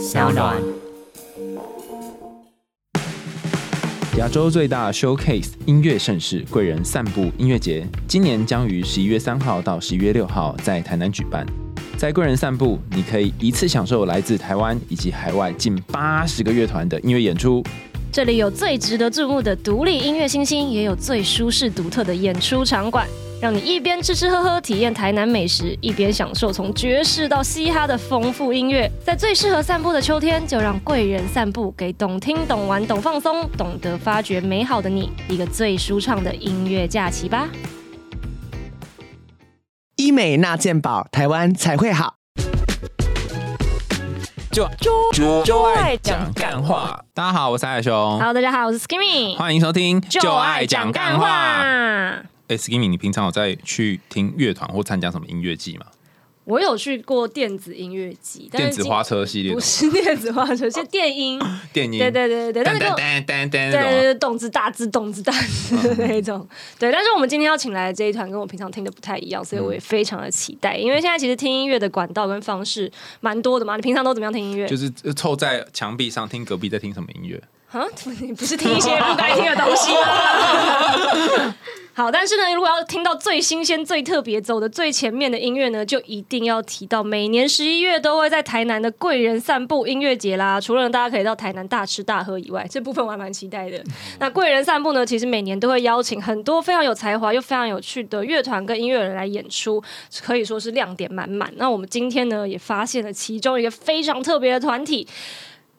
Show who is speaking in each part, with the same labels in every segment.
Speaker 1: 小暖。
Speaker 2: 亚洲最大 showcase 音乐盛事贵人散步音乐节，今年将于十一月三号到十一月六号在台南举办。在贵人散步，你可以一次享受来自台湾以及海外近八十个乐团的音乐演出。
Speaker 1: 这里有最值得注目的独立音乐新星，也有最舒适独特的演出场馆，让你一边吃吃喝喝体验台南美食，一边享受从爵士到嘻哈的丰富音乐。在最适合散步的秋天，就让贵人散步，给懂听、懂玩、懂放松、懂得发掘美好的你一个最舒畅的音乐假期吧。
Speaker 3: 医美那健保，台湾才会好。
Speaker 2: 就就就爱讲干话。大家好，我是海雄。
Speaker 1: Hello，大家好，我是 Skimmy，
Speaker 2: 欢迎收听
Speaker 1: 就爱讲干话。
Speaker 2: 哎，Skimmy，你平常有在去听乐团或参加什么音乐季吗？
Speaker 1: 我有去过电子音乐季，但
Speaker 2: 电子花车系列的
Speaker 1: 不是 电子花车，是电音。
Speaker 2: 电音，
Speaker 1: 对对对对，但是跟我
Speaker 2: 噔噔噔噔
Speaker 1: 对动之大字动之大字的 那一种。对，但是我们今天要请来的这一团跟我平常听的不太一样，所以我也非常的期待。因为现在其实听音乐的管道跟方式蛮多的嘛，你平常都怎么样听音乐？
Speaker 2: 就是凑在墙壁上听隔壁在听什么音乐。
Speaker 1: 啊，你不是听一些不该听的东西吗？好，但是呢，如果要听到最新鲜、最特别、走的最前面的音乐呢，就一定要提到每年十一月都会在台南的贵人散步音乐节啦。除了大家可以到台南大吃大喝以外，这部分我还蛮期待的。那贵人散步呢，其实每年都会邀请很多非常有才华又非常有趣的乐团跟音乐人来演出，可以说是亮点满满。那我们今天呢，也发现了其中一个非常特别的团体。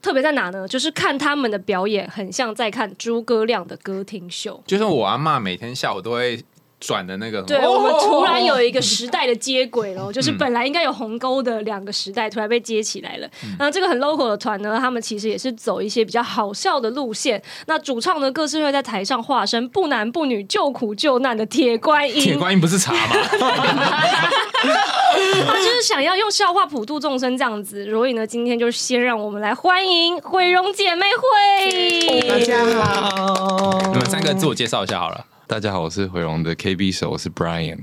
Speaker 1: 特别在哪呢？就是看他们的表演，很像在看诸葛亮的歌厅秀。
Speaker 2: 就是我阿嬷每天下午都会转的那个。
Speaker 1: 对，
Speaker 2: 哦
Speaker 1: 我们突然有一个时代的接轨了，就是本来应该有鸿沟的两个时代，突然被接起来了。那这个很 local 的团呢，他们其实也是走一些比较好笑的路线。那主唱呢，各自会在台上化身不男不女、救苦救难的铁观音，
Speaker 2: 铁观音不是茶吗？
Speaker 1: 他就是想要用笑话普度众生这样子。所以呢，今天就先让我们来欢迎毁容姐妹会。
Speaker 3: 大家好，
Speaker 2: 你们三个自我介绍一下好了。
Speaker 4: 大家好，我是回龙的 KB 手，我是 Brian。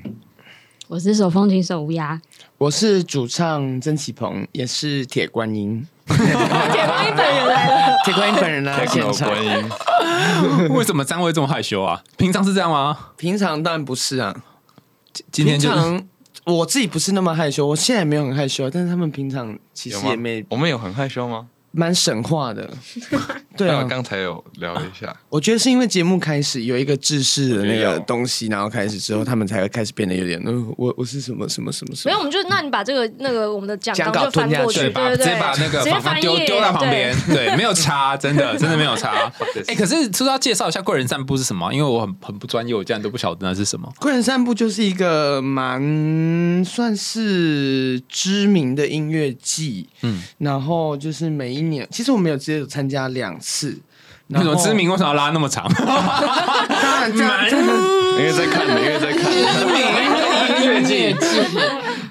Speaker 5: 我是手风琴手乌鸦，
Speaker 3: 我是主唱曾启鹏，也是铁观音，
Speaker 1: 铁观音本人来了。
Speaker 3: 铁观音本人了，现场。
Speaker 4: 观音，
Speaker 2: 为什么三位这么害羞啊？平常是这样吗？
Speaker 3: 平常当然不是啊，
Speaker 2: 今天就
Speaker 3: 我自己不是那么害羞，我现在也没有很害羞，但是他们平常其实也没
Speaker 4: 我们有很害羞吗？
Speaker 3: 蛮神话的。对啊，
Speaker 4: 刚才有聊一下，
Speaker 3: 我觉得是因为节目开始有一个制式的那个东西，然后开始之后，他们才会开始变得有点，呃，我我是什么什么什么什么。
Speaker 1: 没有，我们就那你把这个那个我们的讲
Speaker 3: 讲稿
Speaker 1: 纲就翻过去，
Speaker 3: 吞下去
Speaker 1: 对对对，
Speaker 2: 直接把那个
Speaker 1: 直接
Speaker 2: 访纲
Speaker 1: 翻页
Speaker 2: 丢丢到旁边。
Speaker 1: 对，
Speaker 2: 没有差，真的 真的没有差。哎，可是是不是要介绍一下贵人散步是什么？因为我很很不专业，我竟然都不晓得那是什么。
Speaker 3: 贵人散步就是一个蛮算是知名的音乐季，
Speaker 2: 嗯。
Speaker 3: 嗯，然后就是每一年，其实我们有只有参加两次。
Speaker 2: 那种知名为什么要拉那么长？
Speaker 3: 当然这样，这样
Speaker 4: 因为在看，因为在看，
Speaker 2: 音乐季，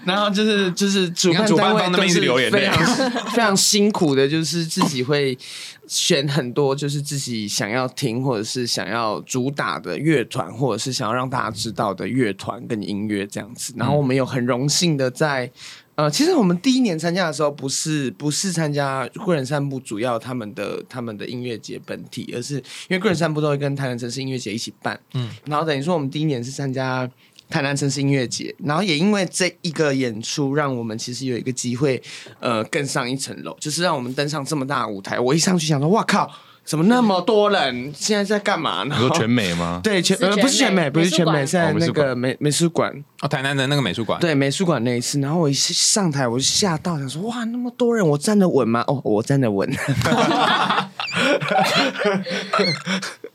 Speaker 3: 然后就是就是主
Speaker 2: 主办
Speaker 3: 办单位
Speaker 2: 方那边一直
Speaker 3: 都是
Speaker 2: 流眼泪
Speaker 3: 非常非常辛苦的，就是自己会选很多就是自己想要听或者是想要主打的乐团，或者是想要让大家知道的乐团跟音乐这样子。然后我们有很荣幸的在。呃，其实我们第一年参加的时候，不是不是参加贵人散步主要他们的他们的音乐节本体，而是因为贵人散步都会跟台南城市音乐节一起办，嗯，然后等于说我们第一年是参加台南城市音乐节，然后也因为这一个演出，让我们其实有一个机会，呃，更上一层楼，就是让我们登上这么大的舞台。我一上去想说，哇靠，怎么那么多人？现在在干嘛呢？
Speaker 4: 你说全美吗？
Speaker 3: 对全呃不是全美，不是全美，在那个美美术馆，
Speaker 2: 哦，台南的那个美术馆，
Speaker 3: 对美术馆那一次，然后我一上台我就吓到，想说哇那么多人，我站得稳吗？哦，我站得稳。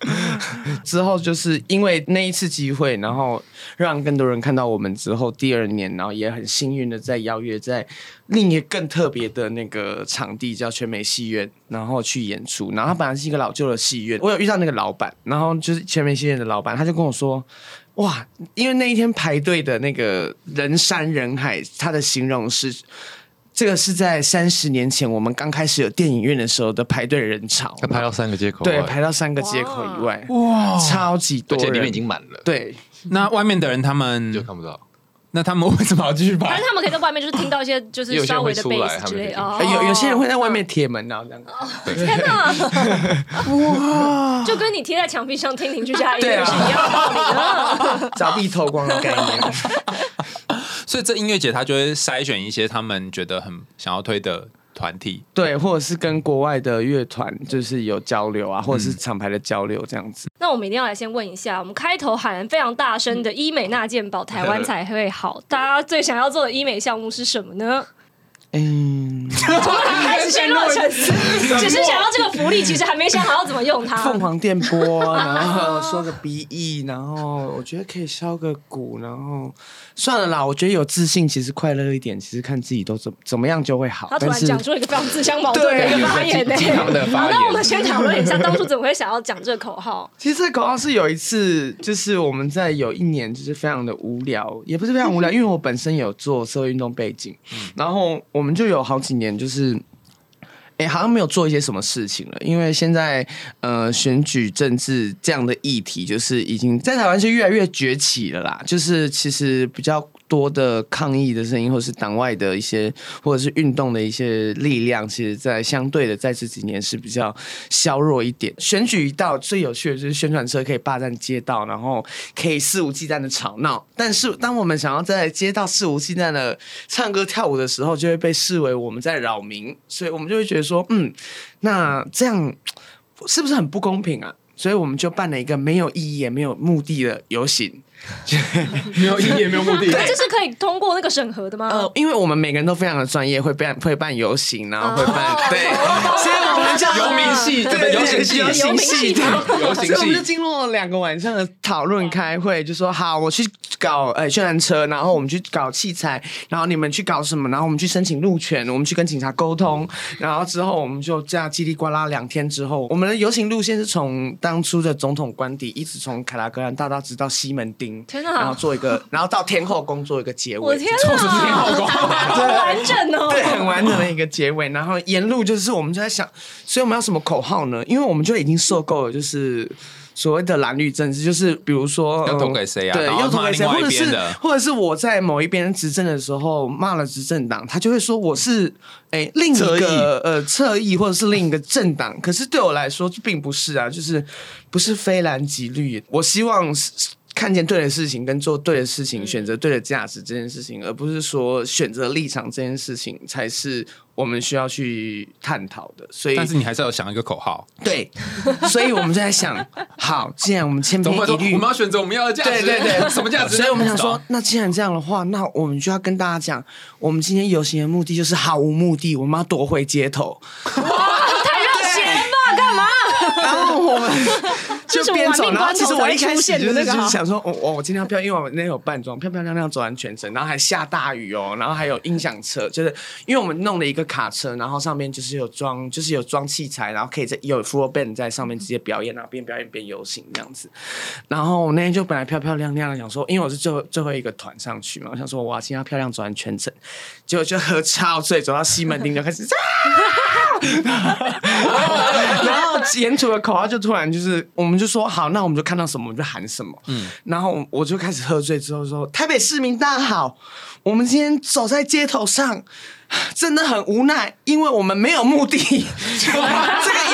Speaker 3: 之后就是因为那一次机会，然后让更多人看到我们之后，第二年，然后也很幸运的在邀约在另一个更特别的那个场地叫全美戏院，然后去演出。然后他本来是一个老旧的戏院，我有遇到那个老板，然后就是全美戏院的老板，他就跟我说。哇，因为那一天排队的那个人山人海，他的形容是这个是在三十年前我们刚开始有电影院的时候的排队人潮，
Speaker 4: 要排到三个街口，
Speaker 3: 对排到三个街口以外，
Speaker 2: 哇，
Speaker 3: 超级多人，
Speaker 4: 而且里面已经满了，
Speaker 3: 对
Speaker 2: 那外面的人他们
Speaker 4: 就看不到。
Speaker 2: 那他们为什么要继续排
Speaker 1: 反正？他们可以在外面就是听到一些就是
Speaker 4: 有些
Speaker 1: 稍微的
Speaker 4: 会出来
Speaker 1: 之类的。
Speaker 4: 他
Speaker 1: 哦
Speaker 3: 哎有有些人会在外面贴门，然后这样。
Speaker 1: 天哪！哇，就跟你贴在墙壁上听邻居家音乐是一样的。
Speaker 3: 凿壁偷光的概念。
Speaker 2: 所以这音乐节他就会筛选一些他们觉得很想要推的团体。
Speaker 3: 对，或者是跟国外的乐团就是有交流啊，或者是厂牌的交流这样子。
Speaker 1: 那我们一定要来先问一下，我们开头喊非常大声的医美那健保，台湾才会好。大家最想要做的医美项目是什么呢？
Speaker 3: 嗯，
Speaker 1: 开始陷入沉思，只是想要这个福利，其实还没想好要怎么用它。
Speaker 3: 凤凰电波，然后说个鼻翼，然后我觉得可以削个骨，然后算了啦，我觉得有自信，其实快乐一点，其实看自己都怎怎么样就会好。
Speaker 1: 他突然讲出了一个非常自相矛盾的一个发言呢。
Speaker 2: 的
Speaker 1: 好，那我们先讨论一下，当初怎么会想要讲这个口号？
Speaker 3: 其实这个口号是有一次，就是我们在有一年就是非常的无聊，也不是非常无聊，因为我本身有做社会运动背景，然后我我们就有好几年就是。哎、好像没有做一些什么事情了，因为现在呃选举政治这样的议题，就是已经在台湾是越来越崛起了啦。就是其实比较多的抗议的声音，或是党外的一些，或者是运动的一些力量，其实在相对的在这几年是比较削弱一点。选举一到，最有趣的就是宣传车可以霸占街道，然后可以肆无忌惮的吵闹。但是当我们想要在街道肆无忌惮的唱歌跳舞的时候，就会被视为我们在扰民，所以我们就会觉得说，嗯，那这样是不是很不公平啊？所以我们就办了一个没有意义也没有目的的游行。
Speaker 2: 没有意义，也没有目的。
Speaker 1: 这是可以通过那个审核的吗？
Speaker 3: 呃，因为我们每个人都非常的专业，会办会办游行，然后会办、
Speaker 1: 哦。
Speaker 3: 对，所以我们叫
Speaker 2: 游民系
Speaker 3: 对。
Speaker 2: 对游行系。
Speaker 3: 游行系。
Speaker 1: 系
Speaker 2: 游行
Speaker 3: 所以我们就。经过两个晚上的讨论开会，就说好，我去搞呃宣传车，然后我们去搞器材，然后你们去搞什么，然后我们去申请路权，我们去跟警察沟通，然后之后我们就这样叽里呱啦两天之后，我们的游行路线是从当初的总统官邸一直从凯拉格兰大道直到西门町，
Speaker 1: 天哪
Speaker 3: 然后做一个，然后到天后宫做一个结尾，
Speaker 1: 我的天哪，好完整哦！
Speaker 3: 对，很完整的一个结尾。然后沿路就是我们就在想，所以我们要什么口号呢？因为我们就已经受够了，就是。所谓的蓝绿政治，就是比如说
Speaker 2: 要投
Speaker 3: 呃
Speaker 2: 给谁啊
Speaker 3: 对，要投给谁，或者是或者是我在某一边执政的时候骂了执政党，他就会说我是哎、另一个呃侧翼，或者是另一个政党。可是对我来说并不是啊，就是不是非蓝即绿。我希望是看见对的事情，跟做对的事情，选择对的价值这件事情，而不是说选择立场这件事情才是我们需要去探讨的。所以，
Speaker 2: 但是你还是要想一个口号，
Speaker 3: 对，所以我们就在想，好，既然我们千篇一律，
Speaker 2: 我们要选择我们要的价值？
Speaker 3: 对对对，
Speaker 2: 什么价值？
Speaker 3: 所以我们想说那既然这样的话，那我们就要跟大家讲，我们今天游行的目的就是毫无目的，我们要夺回街头。
Speaker 1: 太热血了吧？干嘛？
Speaker 3: 然后我们就边走，然后其实我一开始就是就是想说，我我我今天要漂，因为我那天有扮装，漂漂亮亮走完全程，然后还下大雨哦，然后还有音响车，就是因为我们弄了一个卡车，然后上面就是有装，就是有装器材，然后可以在有 full band 在上面直接表演，然后边表演边游行这样子。然后我那天就本来漂漂亮亮的想说，因为我是最后最后一个团上去嘛，我想说哇，今天要漂亮走完全程，结果就喝超醉，走到西门町就开始。然后沿途的口号就突然就是，我们就说好，那我们就看到什么我们就喊什么。嗯，然后我就开始喝醉之后说：“台北市民大家好，我们今天走在街头上。”真的很无奈，因为我们没有目的，这个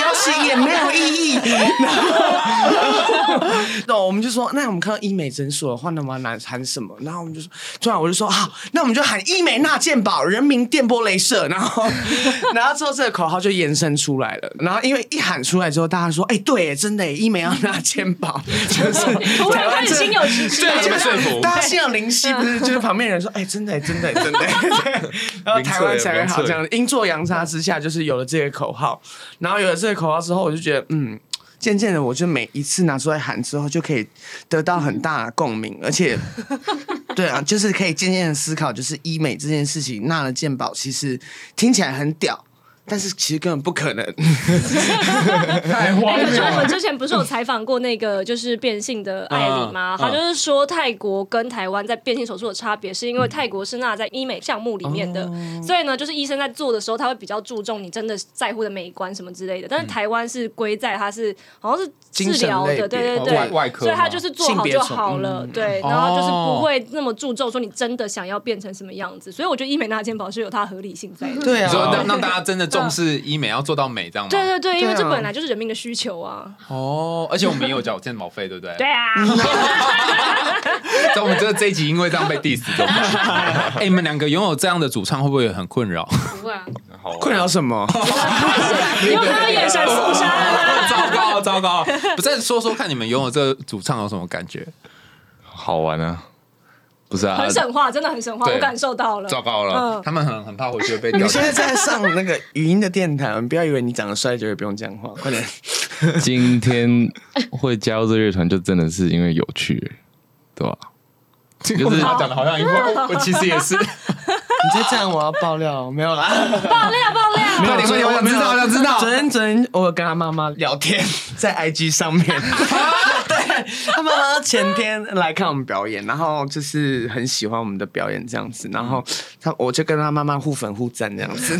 Speaker 3: 游行也没有意义。然后，那我们就说，那我们看到医美诊所的话，那我们要喊什么？然后我们就说，突然我就说，好，那我们就喊医美纳健保，人民电波镭射。然后，然后之后这个口号就延伸出来了。然后因为一喊出来之后，大家说，哎、对，真的耶，医美要纳健保，就是
Speaker 1: 突然心有戚戚
Speaker 3: 对，大家心有灵犀，不是？就是旁边人说，哎、真的，真的，真的。然后台湾才会好，这样阴错阳差之下，就是有了这个口号。然后有了这个口号之后，我就觉得，嗯。渐渐的，我就每一次拿出来喊之后，就可以得到很大的共鸣，而且，对啊，就是可以渐渐的思考，就是医美这件事情，纳了健保其实听起来很屌，但是其实根本不可能。
Speaker 2: 太荒
Speaker 1: 哎可是我们。之前不是有采访过那个就是变性的艾莉吗？
Speaker 2: 嗯
Speaker 1: 她就是说泰国跟台湾在变性手术的差别，是因为泰国是纳在医美项目里面的，所以呢，就是医生在做的时候，他会比较注重你真的在乎的美观什么之类的。但是台湾是归在它是好像是治疗的，对对对，
Speaker 2: 外外科
Speaker 1: 所以他就是做好就好了，对，
Speaker 2: 嗯
Speaker 1: 然后就是不会那么注重说你真的想要变成什么样子。所以我觉得医美纳健保是有它的合理性在的。
Speaker 3: 对啊，
Speaker 2: 让让大家真的重视医美，要做到美，这样吗？
Speaker 1: 对对对，因为
Speaker 3: 对啊
Speaker 1: 这本来就是人民的需求啊。
Speaker 2: 哦，而且我们也有缴健保费，对不对？
Speaker 1: 对。啊，
Speaker 2: 在我们这这一集因为这样被 diss 怎么办？哎，你们两个拥有这样的主唱，会不会很困扰？
Speaker 5: 不会啊，
Speaker 3: 困扰什么？
Speaker 1: 你用他的眼神肃杀了。
Speaker 2: 糟糕，糟糕！不再说说看，你们拥有这个主唱有什么感觉？
Speaker 4: 好玩啊！不是啊，
Speaker 1: 很神话，真的很神话，我感受到了。
Speaker 2: 糟糕了，
Speaker 1: 嗯
Speaker 2: 他们很很怕回去会被
Speaker 3: 你现在在上那个语音的电台，你不要以为你长得帅就会不用讲话，快点。
Speaker 4: 今天会加入这乐团，就真的是因为有趣，对吧？
Speaker 2: 就是他讲的好像一副，我其实也是。
Speaker 3: 你再这样，我要爆料，没有啦。
Speaker 1: 爆料爆料，
Speaker 2: 快点快点，我想知道，我想知道
Speaker 3: 昨。天昨天我有跟他妈妈聊天，在 IG 上面，对 他妈妈前天来看我们表演，然后就是很喜欢我们的表演这样子，然后他我就跟他妈妈互粉互赞这样子，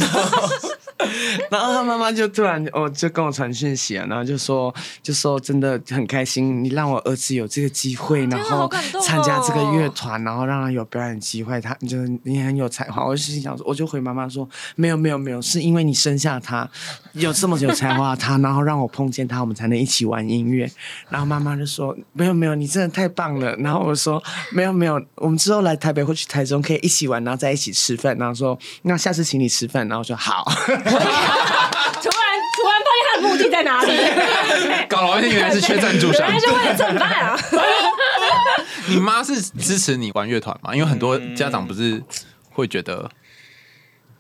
Speaker 3: 然后他妈妈就突然哦就跟我传讯息啊，然后就说就说真的很开心，你让我儿子有这个机会，然后参加这个乐团，然后让他有表演机会，他就是你很有才华。我就心想说，我就回妈妈说，没有没有没有，是因为你生下他有这么有才华他，然后让我碰见他，我们才能一起玩音乐。然后妈妈就说，没有没有，你真的太棒了。然后我说，没有没有，我们之后来台北或去台中可以一起玩，然后在一起吃饭。然后说，那下次请你吃饭。然后我说好。
Speaker 1: 突然突然发现他的目的在哪里？
Speaker 2: 搞了半天原来是缺赞助商
Speaker 1: 原来。是为了蹭饭啊！
Speaker 2: 你妈是支持你玩乐团吗？因为很多家长不是会觉得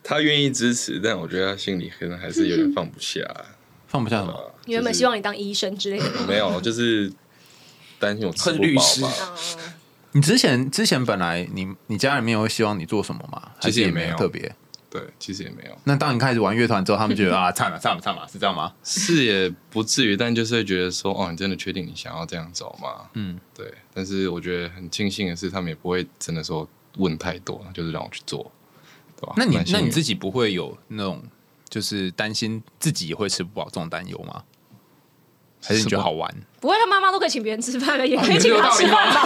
Speaker 6: 他愿意支持，但我觉得他心里可能还是有点放不下。
Speaker 2: 放不下什么。
Speaker 1: 你原本希望你当医生之类的吗？
Speaker 6: 没有，就是担心我吃不
Speaker 3: 恨律师
Speaker 6: 饱吧。
Speaker 2: 你之前之前本来你你家里面有希望你做什么吗？
Speaker 6: 其实也没有
Speaker 2: 特别。
Speaker 6: 对，其实也没有，
Speaker 2: 那当你开始玩乐团之后，他们觉得 啊，唱了唱了唱了，是这样吗？
Speaker 6: 是也不至于，但就是会觉得说，哦，你真的确定你想要这样走吗？
Speaker 2: 嗯，
Speaker 6: 对。但是我觉得很庆幸的是，他们也不会真的说问太多，就是让我去做，对吧？
Speaker 2: 那你那你自己不会有那种就是担心自己也会吃不饱这种担忧吗？还是你觉得好玩？
Speaker 1: 不会，他妈妈都可以请别人吃饭了，也可以请他吃饭吧？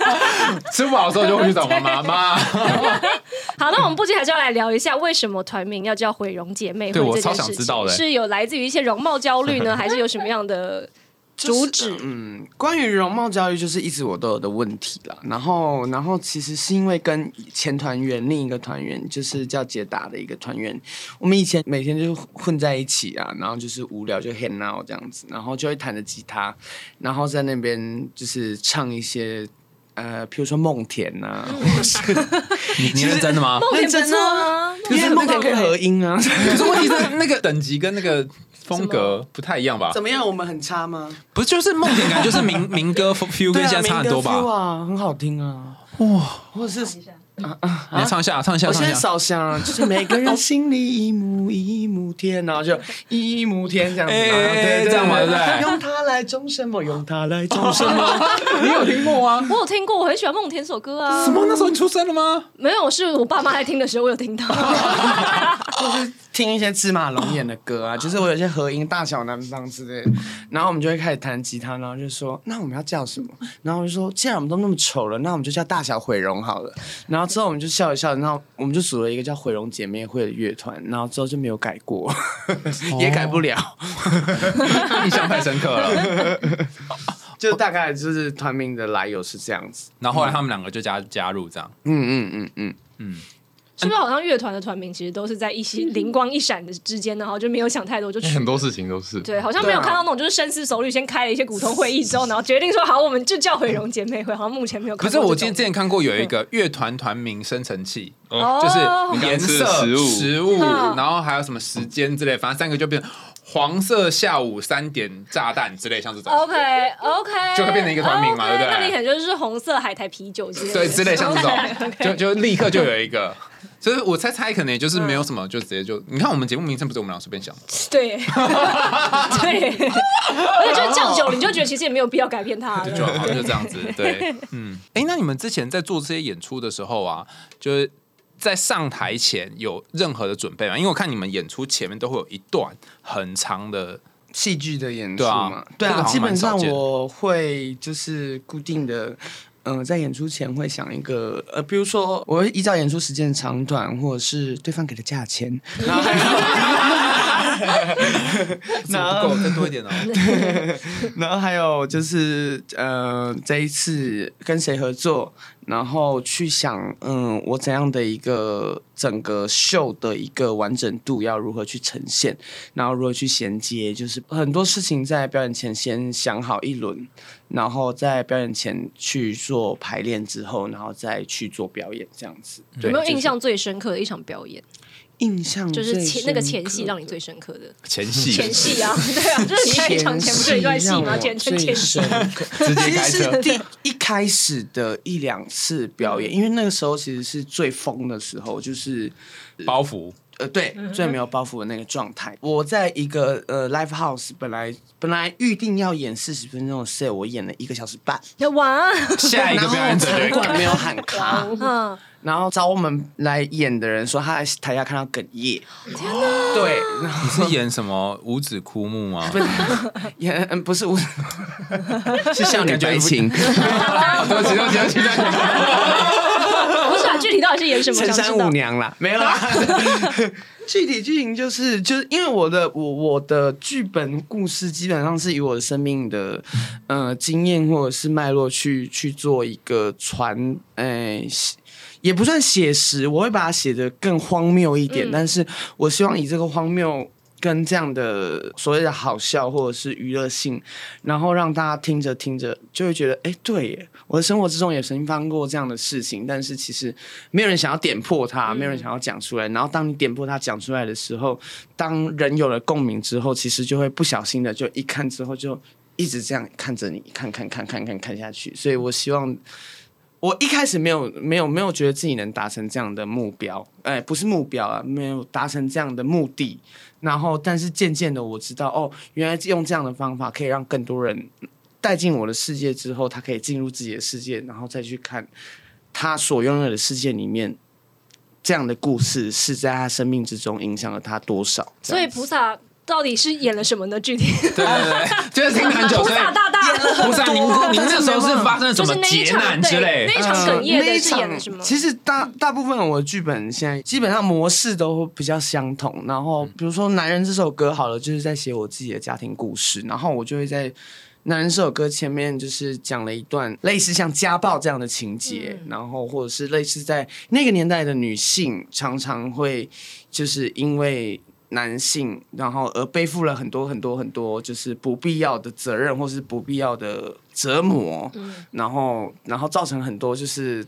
Speaker 2: 吃不饱的时候就会去找妈妈妈。
Speaker 1: 好，那我们不仅还是要来聊一下，为什么团名要叫毁容姐妹会
Speaker 2: 对我超
Speaker 1: 这件事情
Speaker 2: 想知道的
Speaker 1: 是有来自于一些容貌焦虑呢，还是有什么样的主旨？
Speaker 3: 嗯，关于容貌焦虑，就是一直我都有的问题啦。然后，然后其实是因为跟前团员另一个团员，就是叫杰达的一个团员，我们以前每天就混在一起啊，然后就是无聊就 hang out 这样子，然后就会弹着吉他，然后在那边就是唱一些。呃，譬如说梦田呐、或是
Speaker 2: 你你认真的吗？
Speaker 1: 梦田不错啊，
Speaker 3: 因为梦田可以合音啊，
Speaker 2: 可是问题是那个 等级跟那个风格不太一样吧？
Speaker 3: 怎么样？我们很差吗？
Speaker 2: 不就是梦田感，就是民 民歌 feel 跟现在差很多吧？
Speaker 3: 啊，很好听啊，哇，或者是
Speaker 2: 你唱一下，唱一下，
Speaker 3: 我现在
Speaker 2: 唱一下。
Speaker 3: 烧香，就是每个人心里一亩一亩田，然后就 一亩田这样子，对
Speaker 2: 这样嘛对不对
Speaker 3: 用它来种什么？用它来种什么？
Speaker 2: 你有听过吗？
Speaker 1: 我有听过，我很喜欢梦田这首歌啊。
Speaker 2: 什么？那时候你出生了吗？
Speaker 1: 没有，是我爸妈在听的时候，我有听到。
Speaker 3: 听一些芝麻龙眼的歌啊，就是我有些合音大小南方之类的，然后我们就会开始弹吉他，然后就说那我们要叫什么？然后我就说既然我们都那么丑了，那我们就叫大小毁容好了。然后之后我们就笑一笑，然后我们就组了一个叫毁容姐妹会的乐团，然后之后就没有改过，也改不了。
Speaker 2: 印象太深刻了。
Speaker 3: 就大概就是团名的来由是这样子。
Speaker 2: 然后后来他们两个就加加入这样。
Speaker 3: 嗯嗯嗯嗯嗯，
Speaker 1: 是不是好像乐团的团名其实都是在一些灵光一闪的之间，然后就没有想太多就
Speaker 6: 很多事情都是。
Speaker 1: 对，好像没有看到那种就是深思熟虑，先开了一些股东会议之后，然后决定说好，我们就叫毁容姐妹会。好像目前没有
Speaker 2: 可是。我今天之前看过有一个乐团团名生成器，
Speaker 1: 哦。
Speaker 2: 就是颜色、
Speaker 6: 的食物
Speaker 2: 食物，
Speaker 1: 嗯。
Speaker 2: 然后还有什么时间之类，反正三个就变成黄色下午三点炸弹之类，像这种。
Speaker 1: OK OK，
Speaker 2: 就会变成一个团名嘛对不对？
Speaker 1: 那你可能就是红色海苔啤酒之类，
Speaker 2: 对，之类像这种，就就立刻就有一个，所以我猜猜，可能也就是没有什么，就直接就你看我们节目名称不是我们俩随便想的，
Speaker 1: 对，对，而且就是这样久了，你就觉得其实也没有必要改变它了。
Speaker 2: 就好就这样子。对，嗯，哎，那你们之前在做这些演出的时候啊，就是在上台前有任何的准备吗？因为我看你们演出前面都会有一段很长的，
Speaker 3: 戏剧的演出
Speaker 2: 对啊
Speaker 3: 嘛，对啊，
Speaker 2: 这个好像
Speaker 3: 基本上
Speaker 2: 蛮少见
Speaker 3: 我会就是固定的。嗯、在演出前会想一个，呃，比如说我会依照演出时间的长短，或者是对方给的价钱，
Speaker 2: 怎 么不够再多一点哦？
Speaker 3: 然后还有就是呃，这一次跟谁合作，然后去想，嗯，我怎样的一个整个秀的一个完整度要如何去呈现，然后如何去衔接，就是很多事情在表演前先想好一轮，然后在表演前去做排练之后，然后再去做表演，这样子。对，
Speaker 1: 有没有印象最深刻的一场表演？
Speaker 3: 印象
Speaker 1: 就是前那个前戏让你最深刻的。
Speaker 2: 前戏。
Speaker 1: 前戏啊，对啊，就是你在一场前不是一段戏吗？前前前戏，
Speaker 2: 直接
Speaker 3: 其
Speaker 2: 开车。
Speaker 3: 实是第一开始的一两次表演，因为那个时候其实是最疯的时候，就是
Speaker 2: 包袱，
Speaker 3: 呃，对，最没有包袱的那个状态。我在一个呃 live house，本来本来预定要演四十分钟的 set，我演了一个小时半，
Speaker 1: 哇，
Speaker 2: 下一个表演者 就
Speaker 3: 场没有喊卡，
Speaker 1: 嗯，
Speaker 3: 然后找我们来演的人说他在台下看到哽咽，天哪！对，然后
Speaker 2: 你是演什么？五指枯木吗？
Speaker 3: 不是演嗯不是五指，是少女白情。
Speaker 2: 对不起，对不
Speaker 1: 具体到底是演什么？
Speaker 3: 陈山
Speaker 1: 想知道
Speaker 3: 舞娘啦，没有啦。具体剧情就是就是因为我的我我的剧本故事基本上是以我的生命的呃经验或者是脉络去去做一个传，诶、也不算写实，我会把它写得更荒谬一点，
Speaker 1: 嗯
Speaker 3: 但是我希望以这个荒谬。跟这样的所谓的好笑或者是娱乐性，然后让大家听着听着就会觉得，哎，对耶，我的生活之中也曾经发生过这样的事情，但是其实没有人想要点破它，没有人想要讲出来。然后当你点破它讲出来的时候，当人有了共鸣之后，其实就会不小心的就一看之后就一直这样看着你，看看看看看看下去。所以我希望。我一开始没有没有没有觉得自己能达成这样的目标，哎、不是目标啊，没有达成这样的目的。然后，但是渐渐的我知道，哦，原来用这样的方法可以让更多人带进我的世界之后，他可以进入自己的世界，然后再去看他所拥有的世界里面这样的故事是在他生命之中影响了他多少。
Speaker 1: 所以菩萨到底是演了什么呢？具体
Speaker 2: 对对对，就是听很 久，
Speaker 1: 菩
Speaker 2: 所以
Speaker 1: 萨大大，
Speaker 2: 不是啊您您那时候是发生了什么劫难之类
Speaker 1: 对？那一场哽咽的是
Speaker 3: 呃那一场
Speaker 1: 什么？
Speaker 3: 其实大大部分我的剧本现在基本上模式都比较相同。然后比如说《男人》这首歌好了，就是在写我自己的家庭故事，然后我就会在《男人》这首歌前面就是讲了一段类似像家暴这样的情节，
Speaker 1: 嗯
Speaker 3: 然后或者是类似在那个年代的女性常常会就是因为。男性，然后而背负了很多很多很多，就是不必要的责任，或是不必要的折磨，然后然后造成很多就是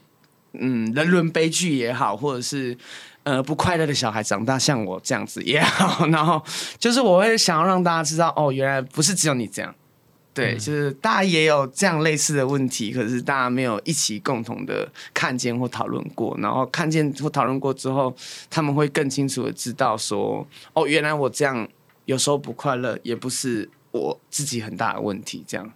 Speaker 3: 嗯人伦悲剧也好，或者是呃不快乐的小孩长大像我这样子也好，然后就是我会想要让大家知道，哦，原来不是只有你这样。对，就是大家也有这样类似的问题，可是大家没有一起共同的看见或讨论过，然后看见或讨论过之后，他们会更清楚的知道说，哦，原来我这样有时候不快乐，也不是我自己很大的问题，这样。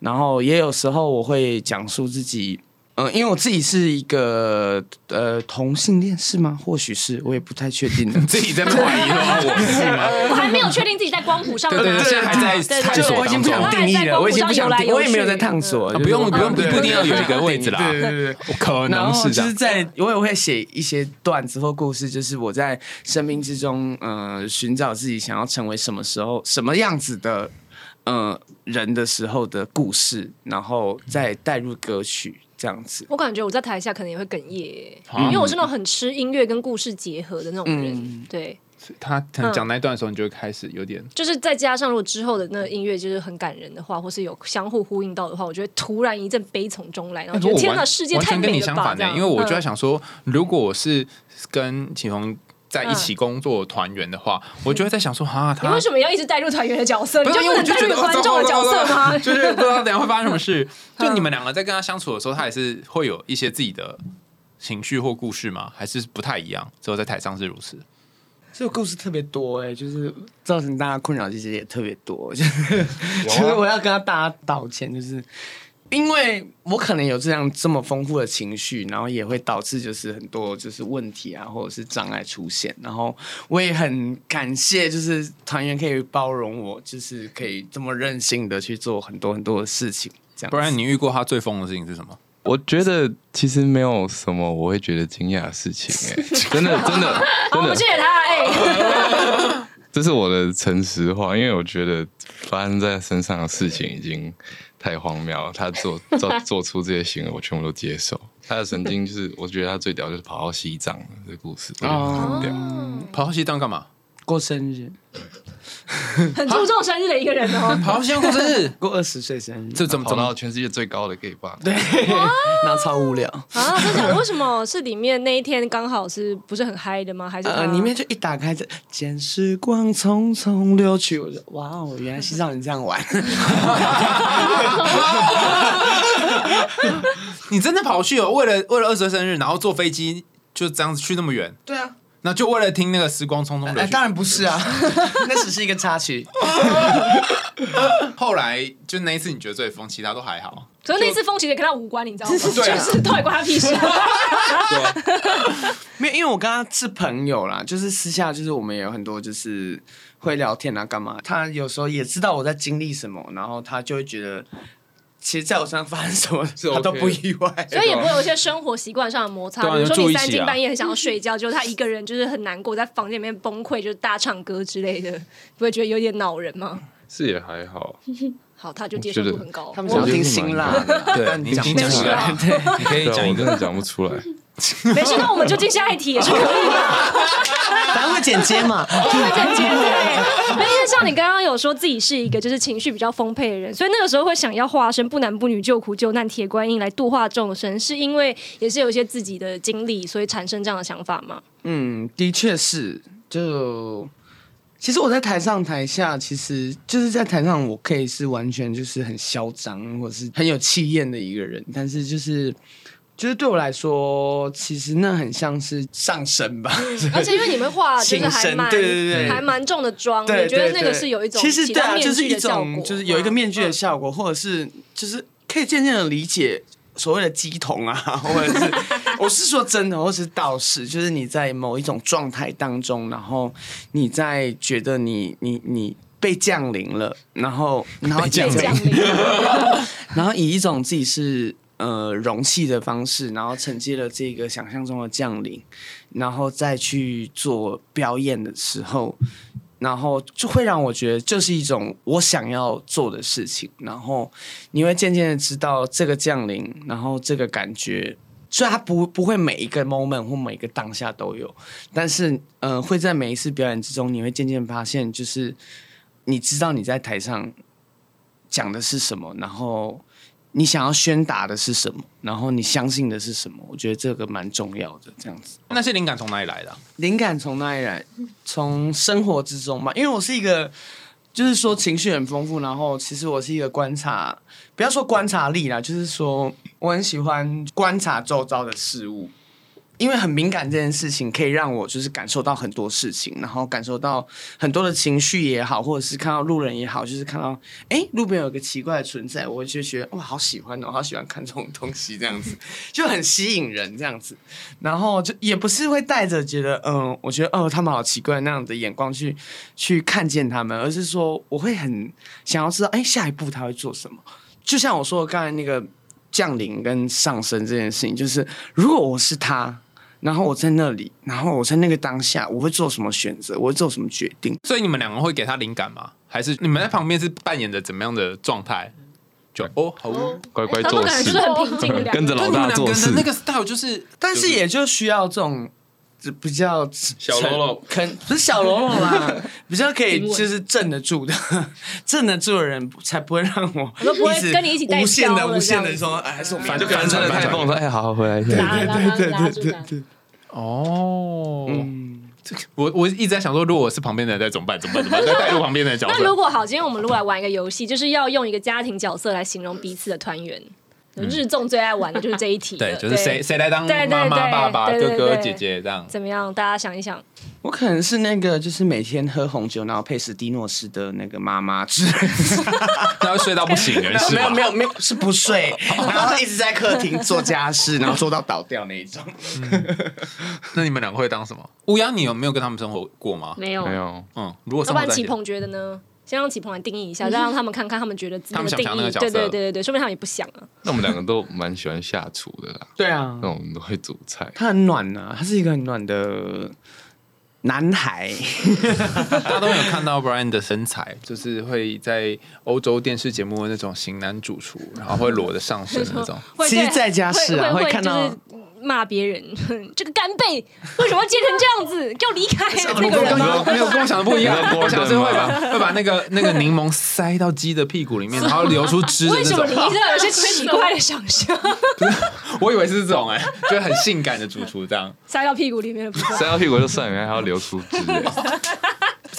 Speaker 3: 然后也有时候我会讲述自己，嗯、因为我自己是一个呃同性恋是吗？或许是，我也不太确定的。
Speaker 2: 自己在怀疑说我是吗？
Speaker 1: 我还没有确定自己在光谱上
Speaker 2: 对对对，现在还在探索当中
Speaker 3: 我已经不想。定义了，我已经不想定，我也没有在探索，
Speaker 2: 不用不用不一定要有一个位置啦
Speaker 3: 对对对对。
Speaker 2: 可能是这样。
Speaker 3: 就是在我也会写一些段子或故事，就是我在生命之中，呃，寻找自己想要成为什么时候、什么样子的呃人的时候的故事，然后再带入歌曲这样子。
Speaker 1: 我感觉我在台下可能也会哽咽，
Speaker 2: 啊
Speaker 1: 因为我是那种很吃音乐跟故事结合的那种人。
Speaker 3: 嗯
Speaker 1: 对，
Speaker 2: 他可能讲那一段的时候，你就会开始有点
Speaker 1: 就是再加上如果之后的那个音乐就是很感人的话，或是有相互呼应到的话，我觉得突然一阵悲从中来，然后觉得天哪，世界太美了吧！
Speaker 2: 你相反的，因为我就在
Speaker 1: 嗯
Speaker 2: 想说，如果我是跟启宏在一起工作团员的话，我就会在想说，啊，他
Speaker 1: 你为什么要一直带入团员的角色？你
Speaker 2: 不是因为
Speaker 1: 就不能带
Speaker 2: 我就觉得
Speaker 1: 入观众的角色吗？嗯
Speaker 2: 就是不知道等下会发生什么事。就你们两个在跟他相处的时候，他也是会有一些自己的情绪或故事吗？还是不太一样？只有在台上是如此。
Speaker 3: 这个故事特别多哎、就是造成大家困扰，其实也特别多。就是，就是我要跟他大家道歉，就是因为我可能有这样这么丰富的情绪，然后也会导致就是很多就是问题啊，或者是障碍出现。然后我也很感谢，就是团员可以包容我，就是可以这么任性的去做很多很多的事情。这样，
Speaker 2: 不然你遇过他最疯的事情是什么？
Speaker 4: 我觉得其实没有什么我会觉得惊讶的事情、哎，真的 真的
Speaker 1: 好，
Speaker 4: 真的
Speaker 1: 我们谢，谢他。哎，
Speaker 4: 这是我的诚实话，因为我觉得发生在身上的事情已经太荒谬了。他做 做做出这些行为，我全部都接受。他的神经就是，我觉得他最屌就是跑到西藏的这个故事，我觉得很屌。
Speaker 2: 跑到西藏干嘛？
Speaker 3: 过生日，
Speaker 1: 很注重生日的一个人哦。
Speaker 2: 跑到西藏过生日？
Speaker 3: 过二十岁生日，
Speaker 2: 这怎么怎么？
Speaker 4: 跑到全世界最高的 gay bar，
Speaker 3: 对，然后超无聊。
Speaker 1: 啊，真的假的？为什么是里面那一天刚好是不是很嗨的吗？还是
Speaker 3: 里面就一打开这“见时光匆匆流去”，我就哇哦，原来西藏人这样玩。
Speaker 2: 你真的跑去哦？为了为了二十岁生日，然后坐飞机就这样子去那么远？
Speaker 3: 对啊，
Speaker 2: 那就为了听那个时光匆匆流
Speaker 3: 哎，当然不是啊，那只是一个插曲。
Speaker 2: 后来就那一次你觉得最疯，其他都还好。
Speaker 1: 可是那次风其实跟他无关，你知道吗？
Speaker 2: 对啊
Speaker 1: 就是到底关他屁事？
Speaker 3: 没有，因为我跟他是朋友啦，就是私下就是我们也有很多就是会聊天啊，干嘛？他有时候也知道我在经历什么，然后他就会觉得，其实在我身上发生什么，
Speaker 4: 是 OK
Speaker 3: 他都不意外。
Speaker 1: 所以也不会有一些生活习惯上的摩擦，比如说你三更半夜很想要睡觉，结果他一个人就是很难过，在房间里面崩溃，就是大唱歌之类的，不会觉得有点恼人吗？
Speaker 4: 是也还好。
Speaker 1: 好，他就接受度很高。
Speaker 3: 他们想要听辛辣的，
Speaker 2: 对你你讲
Speaker 3: 讲不。对，
Speaker 2: 你可以 讲一个
Speaker 4: 我真的讲不出来。
Speaker 1: 没事，那我们就进下一题也是可以的。
Speaker 3: 反正会剪接嘛。
Speaker 1: 会剪接。对，因为像你刚刚有说自己是一个就是情绪比较丰沛的人，所以那个时候会想要化身不男不女救苦救难铁观音来度化众生，是因为也是有一些自己的经历，所以产生这样的想法吗？
Speaker 3: 嗯，的确是。就其实我在台上台下，其实就是在台上，我可以是完全就是很嚣张，或者是很有气焰的一个人，但是就是。就是对我来说，其实那很像是上身吧，
Speaker 1: 而且因为你们化就是还蛮
Speaker 3: 对对对。
Speaker 1: 还蛮重的妆，
Speaker 3: 对，
Speaker 1: 你觉得那个是有一种
Speaker 3: 其实对啊，就是一种就是有一个面具的
Speaker 1: 嗯。
Speaker 3: 效果，或者是就是可以渐渐的理解所谓的鸡童啊，或者是 我是说真的，或是道士，就是你在某一种状态当中，然后你在觉得你你你被降临了，然后然后
Speaker 1: 被
Speaker 3: 降
Speaker 1: 临。
Speaker 3: 然后以一种自己是呃容器的方式，然后承接了这个想象中的降临，然后再去做表演的时候，然后就会让我觉得这是一种我想要做的事情，然后你会渐渐的知道这个降临，然后这个感觉。虽然它不不会每一个 moment 或每一个当下都有，但是呃，会在每一次表演之中，你会渐渐发现，就是你知道你在台上讲的是什么，然后你想要宣达的是什么，然后你相信的是什么。我觉得这个蛮重要的。这样子，
Speaker 2: 那些灵感从哪里来的啊、
Speaker 3: 灵感从哪里来？从生活之中嘛。因为我是一个，就是说情绪很丰富，然后其实我是一个观察，不要说观察力啦，就是说我很喜欢观察周遭的事物。因为很敏感这件事情，可以让我就是感受到很多事情，然后感受到很多的情绪也好，或者是看到路人也好，就是看到哎路边有个奇怪的存在，我就觉得哇好喜欢哦，好喜欢看这种东西，这样子 就很吸引人这样子。然后就也不是会带着觉得嗯，我觉得哦他们好奇怪那样的眼光去去看见他们，而是说我会很想要知道哎下一步他会做什么。就像我说的刚才那个降临跟上升这件事情，就是如果我是他。然后我在那里，然后我在那个当下，我会做什么选择？我会做什么决定？
Speaker 2: 所以你们两个会给他灵感吗？还是你们在旁边是扮演着怎么样的状态？就哦，好哦，
Speaker 4: 乖乖做事
Speaker 1: 是，很平静的
Speaker 4: 跟着老大做事。
Speaker 2: 那个 style 就是，
Speaker 3: 但是也就需要这种这比较
Speaker 4: 小喽啰
Speaker 3: 肯不是小喽啰啦，比较可以 就是镇得住的，镇得住的人才不会让我
Speaker 1: 我都不会跟你一起带
Speaker 3: 无限的无限的说，哎，还是我们
Speaker 4: 就翻身的太疯，说哎，好好回来一下。
Speaker 1: 拉拉拉拉住他。
Speaker 2: 哦，
Speaker 3: 嗯，
Speaker 2: 我我一直在想说，如果我是旁边的人，该怎么办？怎么办？怎么办？带入旁边的角色
Speaker 1: 那如。果好，今天我们如果来玩一个游戏，就是要用一个家庭角色来形容彼此的团圆，日综最爱玩的就是这一题了，
Speaker 2: 对，就是谁谁来当妈妈、爸爸、哥哥、姐姐这样。
Speaker 1: 怎么样？大家想一想，
Speaker 3: 我可能是那个就是每天喝红酒，然后配史蒂诺斯的那个妈妈之类的。
Speaker 2: 他会睡到不醒人 是
Speaker 3: 没有
Speaker 2: 吗？
Speaker 3: 没有没有是不睡，然后一直在客厅做家事，然后做到倒掉那一种。
Speaker 2: 那你们两个会当什么？乌鸦，你有没有跟他们生活过吗？
Speaker 5: 没有
Speaker 4: 没有，
Speaker 2: 嗯，如果
Speaker 1: 要
Speaker 2: 生活在一起，
Speaker 1: 不然启鹏觉得呢？先让启鹏来定义一下，再让他们看看他们觉得自己
Speaker 2: 他们想
Speaker 1: 的定义。对
Speaker 2: 不想那个角色
Speaker 1: 对对对对，说明他们也不想啊。
Speaker 4: 那我们两个都蛮喜欢下厨的啦，
Speaker 3: 对啊
Speaker 4: 那，我们都会煮菜。
Speaker 3: 他很暖啊、他是一个很暖的男孩。
Speaker 2: 大家都没有看到 Brian 的身材，就是会在欧洲电视节目的那种型男主厨，然后会裸着上身那种。
Speaker 3: 其实在家是啊
Speaker 1: 会
Speaker 3: 会看到
Speaker 1: 就是骂别人，哼 这个干贝为什么要煎成这样子？给我离开！那个？
Speaker 2: 没有跟我想的不一样 我想是会把
Speaker 4: 吗
Speaker 2: 会把那个那个柠檬塞到鸡的屁股里面，然后流出汁的那
Speaker 1: 为什么你
Speaker 2: 种。
Speaker 1: 一直有些奇怪的想象？
Speaker 2: 我以为是这种哎、就是很性感的主厨这样。
Speaker 1: 塞到屁股里面。
Speaker 4: 塞到屁股就算了，还要流出汁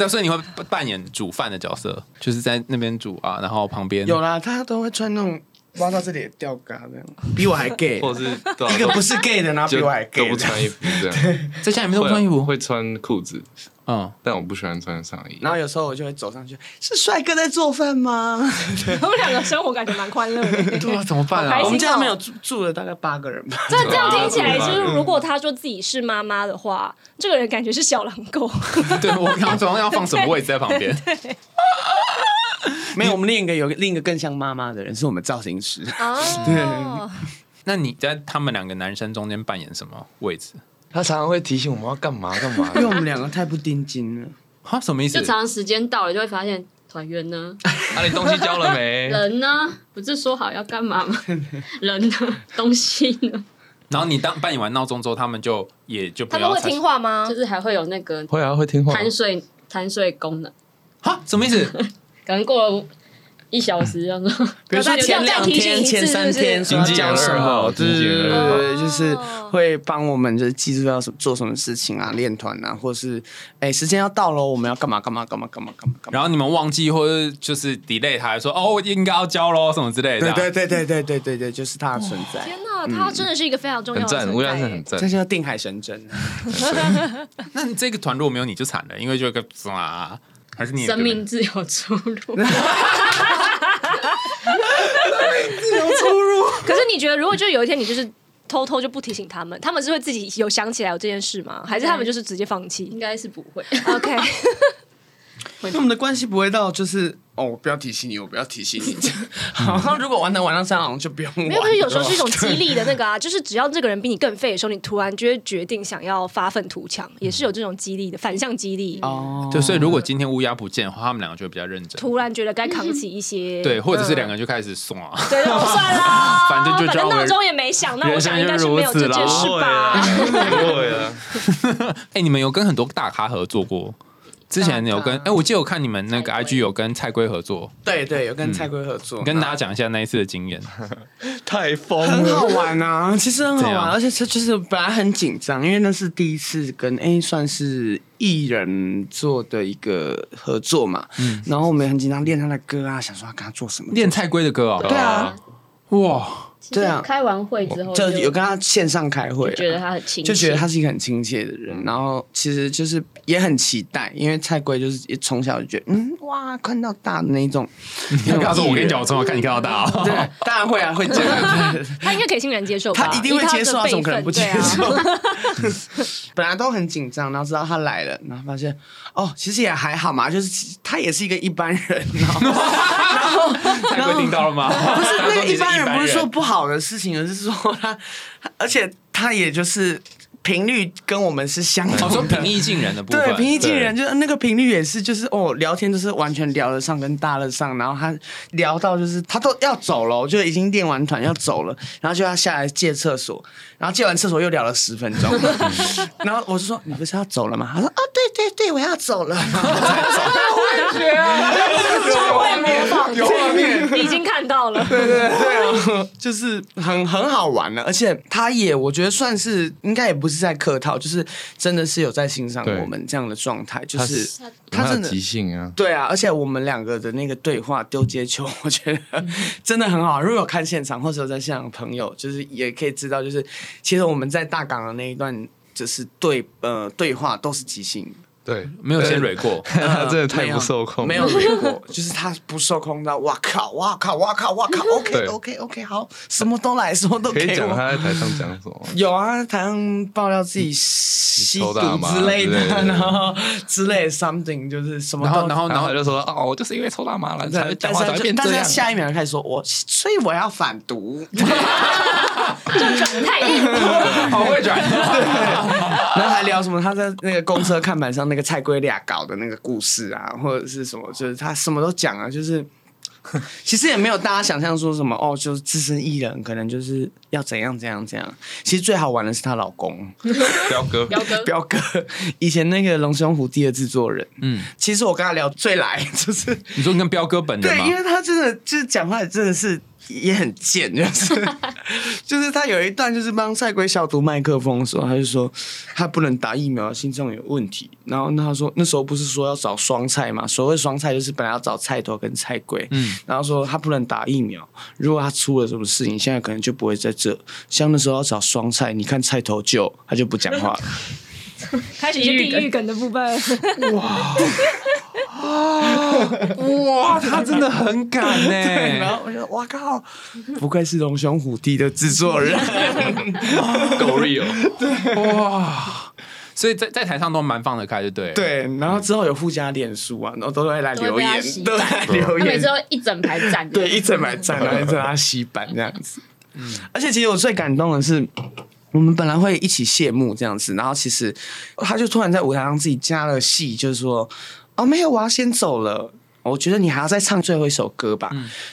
Speaker 2: 所以你会扮演煮饭的角色，就是在那边煮啊，然后旁边
Speaker 3: 有啦，他都会穿那种挖到这里也掉嘎这样，比我还 gay。
Speaker 4: 或者是对啊
Speaker 3: 一个不是 gay 的，然后比
Speaker 4: 就
Speaker 3: 我还 gay。
Speaker 4: 都不穿衣服这样，
Speaker 2: 在家里面都不穿衣服。
Speaker 4: 会穿裤子，
Speaker 2: 嗯，
Speaker 4: 但我不喜欢穿上衣。
Speaker 3: 然后有时候我就会走上去，是帅哥在做饭吗？
Speaker 1: 他们两个生活感觉蛮欢乐的。
Speaker 2: 对啊，怎么办啊
Speaker 1: 好开？心
Speaker 3: 我们家里面有住住了大概八个人吧。
Speaker 1: 这这样听起来，
Speaker 4: 啊
Speaker 1: 就是如果他说自己是妈妈的话，这个人感觉是小狼狗。
Speaker 2: 对我刚刚总要放什么位置在旁边？
Speaker 3: 没有，我们另一个有另一个更像妈妈的人，是我们造型师。
Speaker 1: 哦，
Speaker 2: 那你在他们两个男生中间扮演什么位置？
Speaker 4: 他常常会提醒我们要干嘛干嘛
Speaker 3: 因为我们两个太不盯紧了。
Speaker 2: 哈，什么意思
Speaker 5: 就？常常时间到了就会发现团员呢，
Speaker 4: 啊，你东西交了没？
Speaker 5: 人呢，不是说好要干嘛吗？人呢，东西呢，
Speaker 2: 然后你当扮演完闹钟之后，他们就也就
Speaker 1: 他们会听话吗
Speaker 5: 就？是还会有那个
Speaker 4: 会啊，会听话。
Speaker 5: 贪睡贪睡功能，
Speaker 2: 哈，什么意思？
Speaker 5: 可能过了一小时，然 后
Speaker 3: 比如说前两天、前三天说要讲什么，对对对对对，就是会帮我们就是记住要什做什么事情啊，练团啊，或是哎时间要到了，我们要干嘛干嘛干嘛干嘛干嘛干嘛。
Speaker 2: 然后你们忘记或者就是 delay 他，还说哦，我应该要交喽什么之类的。
Speaker 3: 对对对对对对对对，就是他的存在，
Speaker 1: 天哪，他真的是一个非常重要
Speaker 4: 很赞，
Speaker 1: 的存
Speaker 4: 乌鸦是很。赞
Speaker 3: 这。叫定海神针。
Speaker 2: 那你这个团如果没有你就惨了，因为就有个啊，还是你也
Speaker 5: 生命自由出路。
Speaker 1: 可是你觉得，如果就有一天你就是偷偷就不提醒他们，他们是会自己有想起来有这件事吗？还是他们就是直接放弃
Speaker 5: 应该是不会
Speaker 1: ，？OK，
Speaker 3: 那我们的关系不会到就是哦，我不要提醒你，我不要提醒你。好像如果玩到晚上三，好像就不用玩。
Speaker 1: 没有，可是有时候是一种激励的那个啊，就是只要这个人比你更废的时候，你突然就会决定想要发愤图强，也是有这种激励的反向激励。
Speaker 3: 哦，
Speaker 2: 对，所以如果今天乌鸦不见的话，他们两个就会比较认真。
Speaker 1: 突然觉得该扛起一些，
Speaker 2: 对，或者是两个
Speaker 1: 嗯
Speaker 2: 人就开始爽啊。
Speaker 1: 对，算了，
Speaker 2: 反正
Speaker 1: 反正闹钟也没响，那我想应该是没有这件事吧。
Speaker 4: 对啊，
Speaker 2: 哎、你们有跟很多大咖合作过？之前有跟哎、我记得我看你们那个 IG 有跟蔡龟合作，
Speaker 3: 对对，有跟蔡龟合作，
Speaker 2: 你跟大家讲一下那一次的经验。
Speaker 4: 太疯
Speaker 3: 很好玩啊，其实很好玩，而且这就是本来很紧张，因为那是第一次跟 A 算是艺人做的一个合作嘛，嗯。然后我们也很紧张练他的歌啊，想说要跟他做什么，
Speaker 2: 练蔡龟的歌哦，
Speaker 3: 对啊，
Speaker 2: 哇，
Speaker 3: 对啊
Speaker 5: 开完会之后
Speaker 3: 就有跟他线上开会啊，
Speaker 5: 觉得他很亲切，
Speaker 3: 就觉得他是一个很亲切的人，然后其实就是也很期待，因为蔡龟就是也从小就觉得，嗯，哇，看到大的那一种，
Speaker 2: 你跟他说，我跟你讲，我从小看你看到大哦。
Speaker 3: 对，当然会啊，会讲，
Speaker 1: 他应该可以欣然接受吧？
Speaker 3: 他一定会接受啊，怎么可能不接受？本来都很紧张，然后知道他来了，然后发现哦，其实也还好嘛，就是其他也是一个一般人，然后
Speaker 2: 然后听到了吗？
Speaker 3: 不是那一般人，不是说不好的事情，而是说他，而且他也就是频率跟我们是相同的
Speaker 2: 平。易近人的部分，
Speaker 3: 对，平易近人，就是那个频率也是，就是哦，聊天就是完全聊得上，跟搭得上。然后他聊到就是他都要走了，就已经练完团要走了，然后就要下来借厕所，然后借完厕所又聊了十分钟，然后我就说你不是要走了吗？他说啊，对对对，我要走了，然后才走。
Speaker 1: 超会模仿，有画面，已经看看到了。
Speaker 3: 对对 就是很很好玩的，而且他也我觉得算是应该也不是在客套，就是真的是有在欣赏我们这样的状态，就是
Speaker 4: 是
Speaker 3: 他真的
Speaker 4: 即兴啊，
Speaker 3: 对啊，而且我们两个的那个对话丢接球，我觉得真的很好。如果有看现场或者有在现场的朋友，就是也可以知道，就是其实我们在大港的那一段，就是对呃对话都是即兴的。
Speaker 4: 对，
Speaker 2: 没有先蕊过，
Speaker 4: 他真的太不受控，
Speaker 3: 没有没有过，就是他不受控到，哇靠，哇靠，哇靠，哇靠，OK OK OK，好，什么都来，什么都
Speaker 4: 可以。讲他在台上讲什么？
Speaker 3: 有啊，台上爆料自己吸毒之类的，然后之类的 something 就是什么，
Speaker 2: 然后然后
Speaker 4: 然后就说哦，我就是因为抽大麻了，才
Speaker 3: 对，
Speaker 4: 讲话才变
Speaker 3: 但是。下一秒就开始说我，所以我要反毒，
Speaker 1: 太硬了，
Speaker 2: 好会转。
Speaker 3: 然后还聊什么他在那个公车看板上那个蔡圭俩搞的那个故事啊，或者是什么，就是他什么都讲啊，就是。其实也没有大家想象说什么哦，就是资深艺人可能就是要怎样怎样怎样。其实最好玩的是她老公
Speaker 4: 彪哥，
Speaker 5: 彪哥，
Speaker 3: 彪哥，以前那个《龙兄虎弟》的制作人。
Speaker 2: 嗯，
Speaker 3: 其实我跟他聊最来就是
Speaker 2: 你说跟彪哥本人
Speaker 3: 对，因
Speaker 2: 吗？
Speaker 3: 为他真的就是讲话真的是也很贱，就是 就是他有一段就是帮蔡圭消毒麦克风的时候，他就说他不能打疫苗，心脏有问题。然后那他说那时候不是说要找双菜嘛？所谓双菜就是本来要找菜头跟菜龟，
Speaker 2: 嗯，
Speaker 3: 然后说他不能打疫苗，如果他出了什么事情，现在可能就不会在这。像那时候要找双菜，你看菜头就他就不讲话了。
Speaker 1: 开始地狱梗的部分。
Speaker 2: 哇，他真的很敢
Speaker 3: 对，然
Speaker 2: 呢。
Speaker 3: 后我就哇靠，不愧是龙兄虎弟的制作人。
Speaker 4: 狗 real，
Speaker 2: 哇，所以在在台上都蛮放得开，就对了。
Speaker 3: 对，然后之后有附加脸书啊，然后都会来留言
Speaker 5: 都会
Speaker 3: 来留言
Speaker 5: 他每次，都一整排站，
Speaker 3: 对，一整排站，然后一整他洗版这样子。嗯，而且其实我最感动的是。我们本来会一起谢幕这样子，然后其实他就突然在舞台上自己加了戏，就是说，哦，没有，我要先走了。我觉得你还要再唱最后一首歌吧。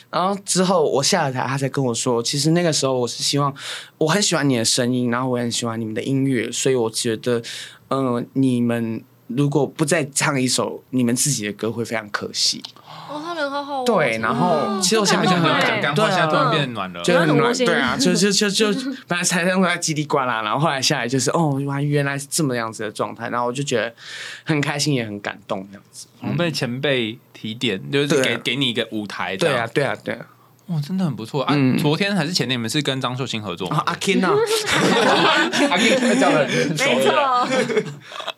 Speaker 3: 然后之后我下了台，他才跟我说，其实那个时候我是希望，我很喜欢你的声音，然后我很喜欢你们的音乐，所以我觉得，嗯、你们如果不再唱一首你们自己的歌，会非常可惜。
Speaker 1: 哦，他人好好哦。
Speaker 3: 对，然后其实我前面就很
Speaker 2: 爱讲干话，
Speaker 3: 对啊
Speaker 2: 现在突然变暖了。
Speaker 3: 就很暖，
Speaker 1: 心
Speaker 3: 对啊，就就就就 本来台上在叽里呱啦，然后后来下来就是哦，原来原来是这么样子的状态，然后我就觉得很开心，也很感动这样子。
Speaker 2: 我们被前辈提点，就是给给你一个舞台。
Speaker 3: 对啊，，对啊，对啊。
Speaker 2: 哇，真的很不错啊！
Speaker 3: 嗯
Speaker 2: 昨天还是前天，你们是跟张秀清合作吗？
Speaker 3: 阿 King 啊，
Speaker 2: 阿 King 叫人
Speaker 1: 没错，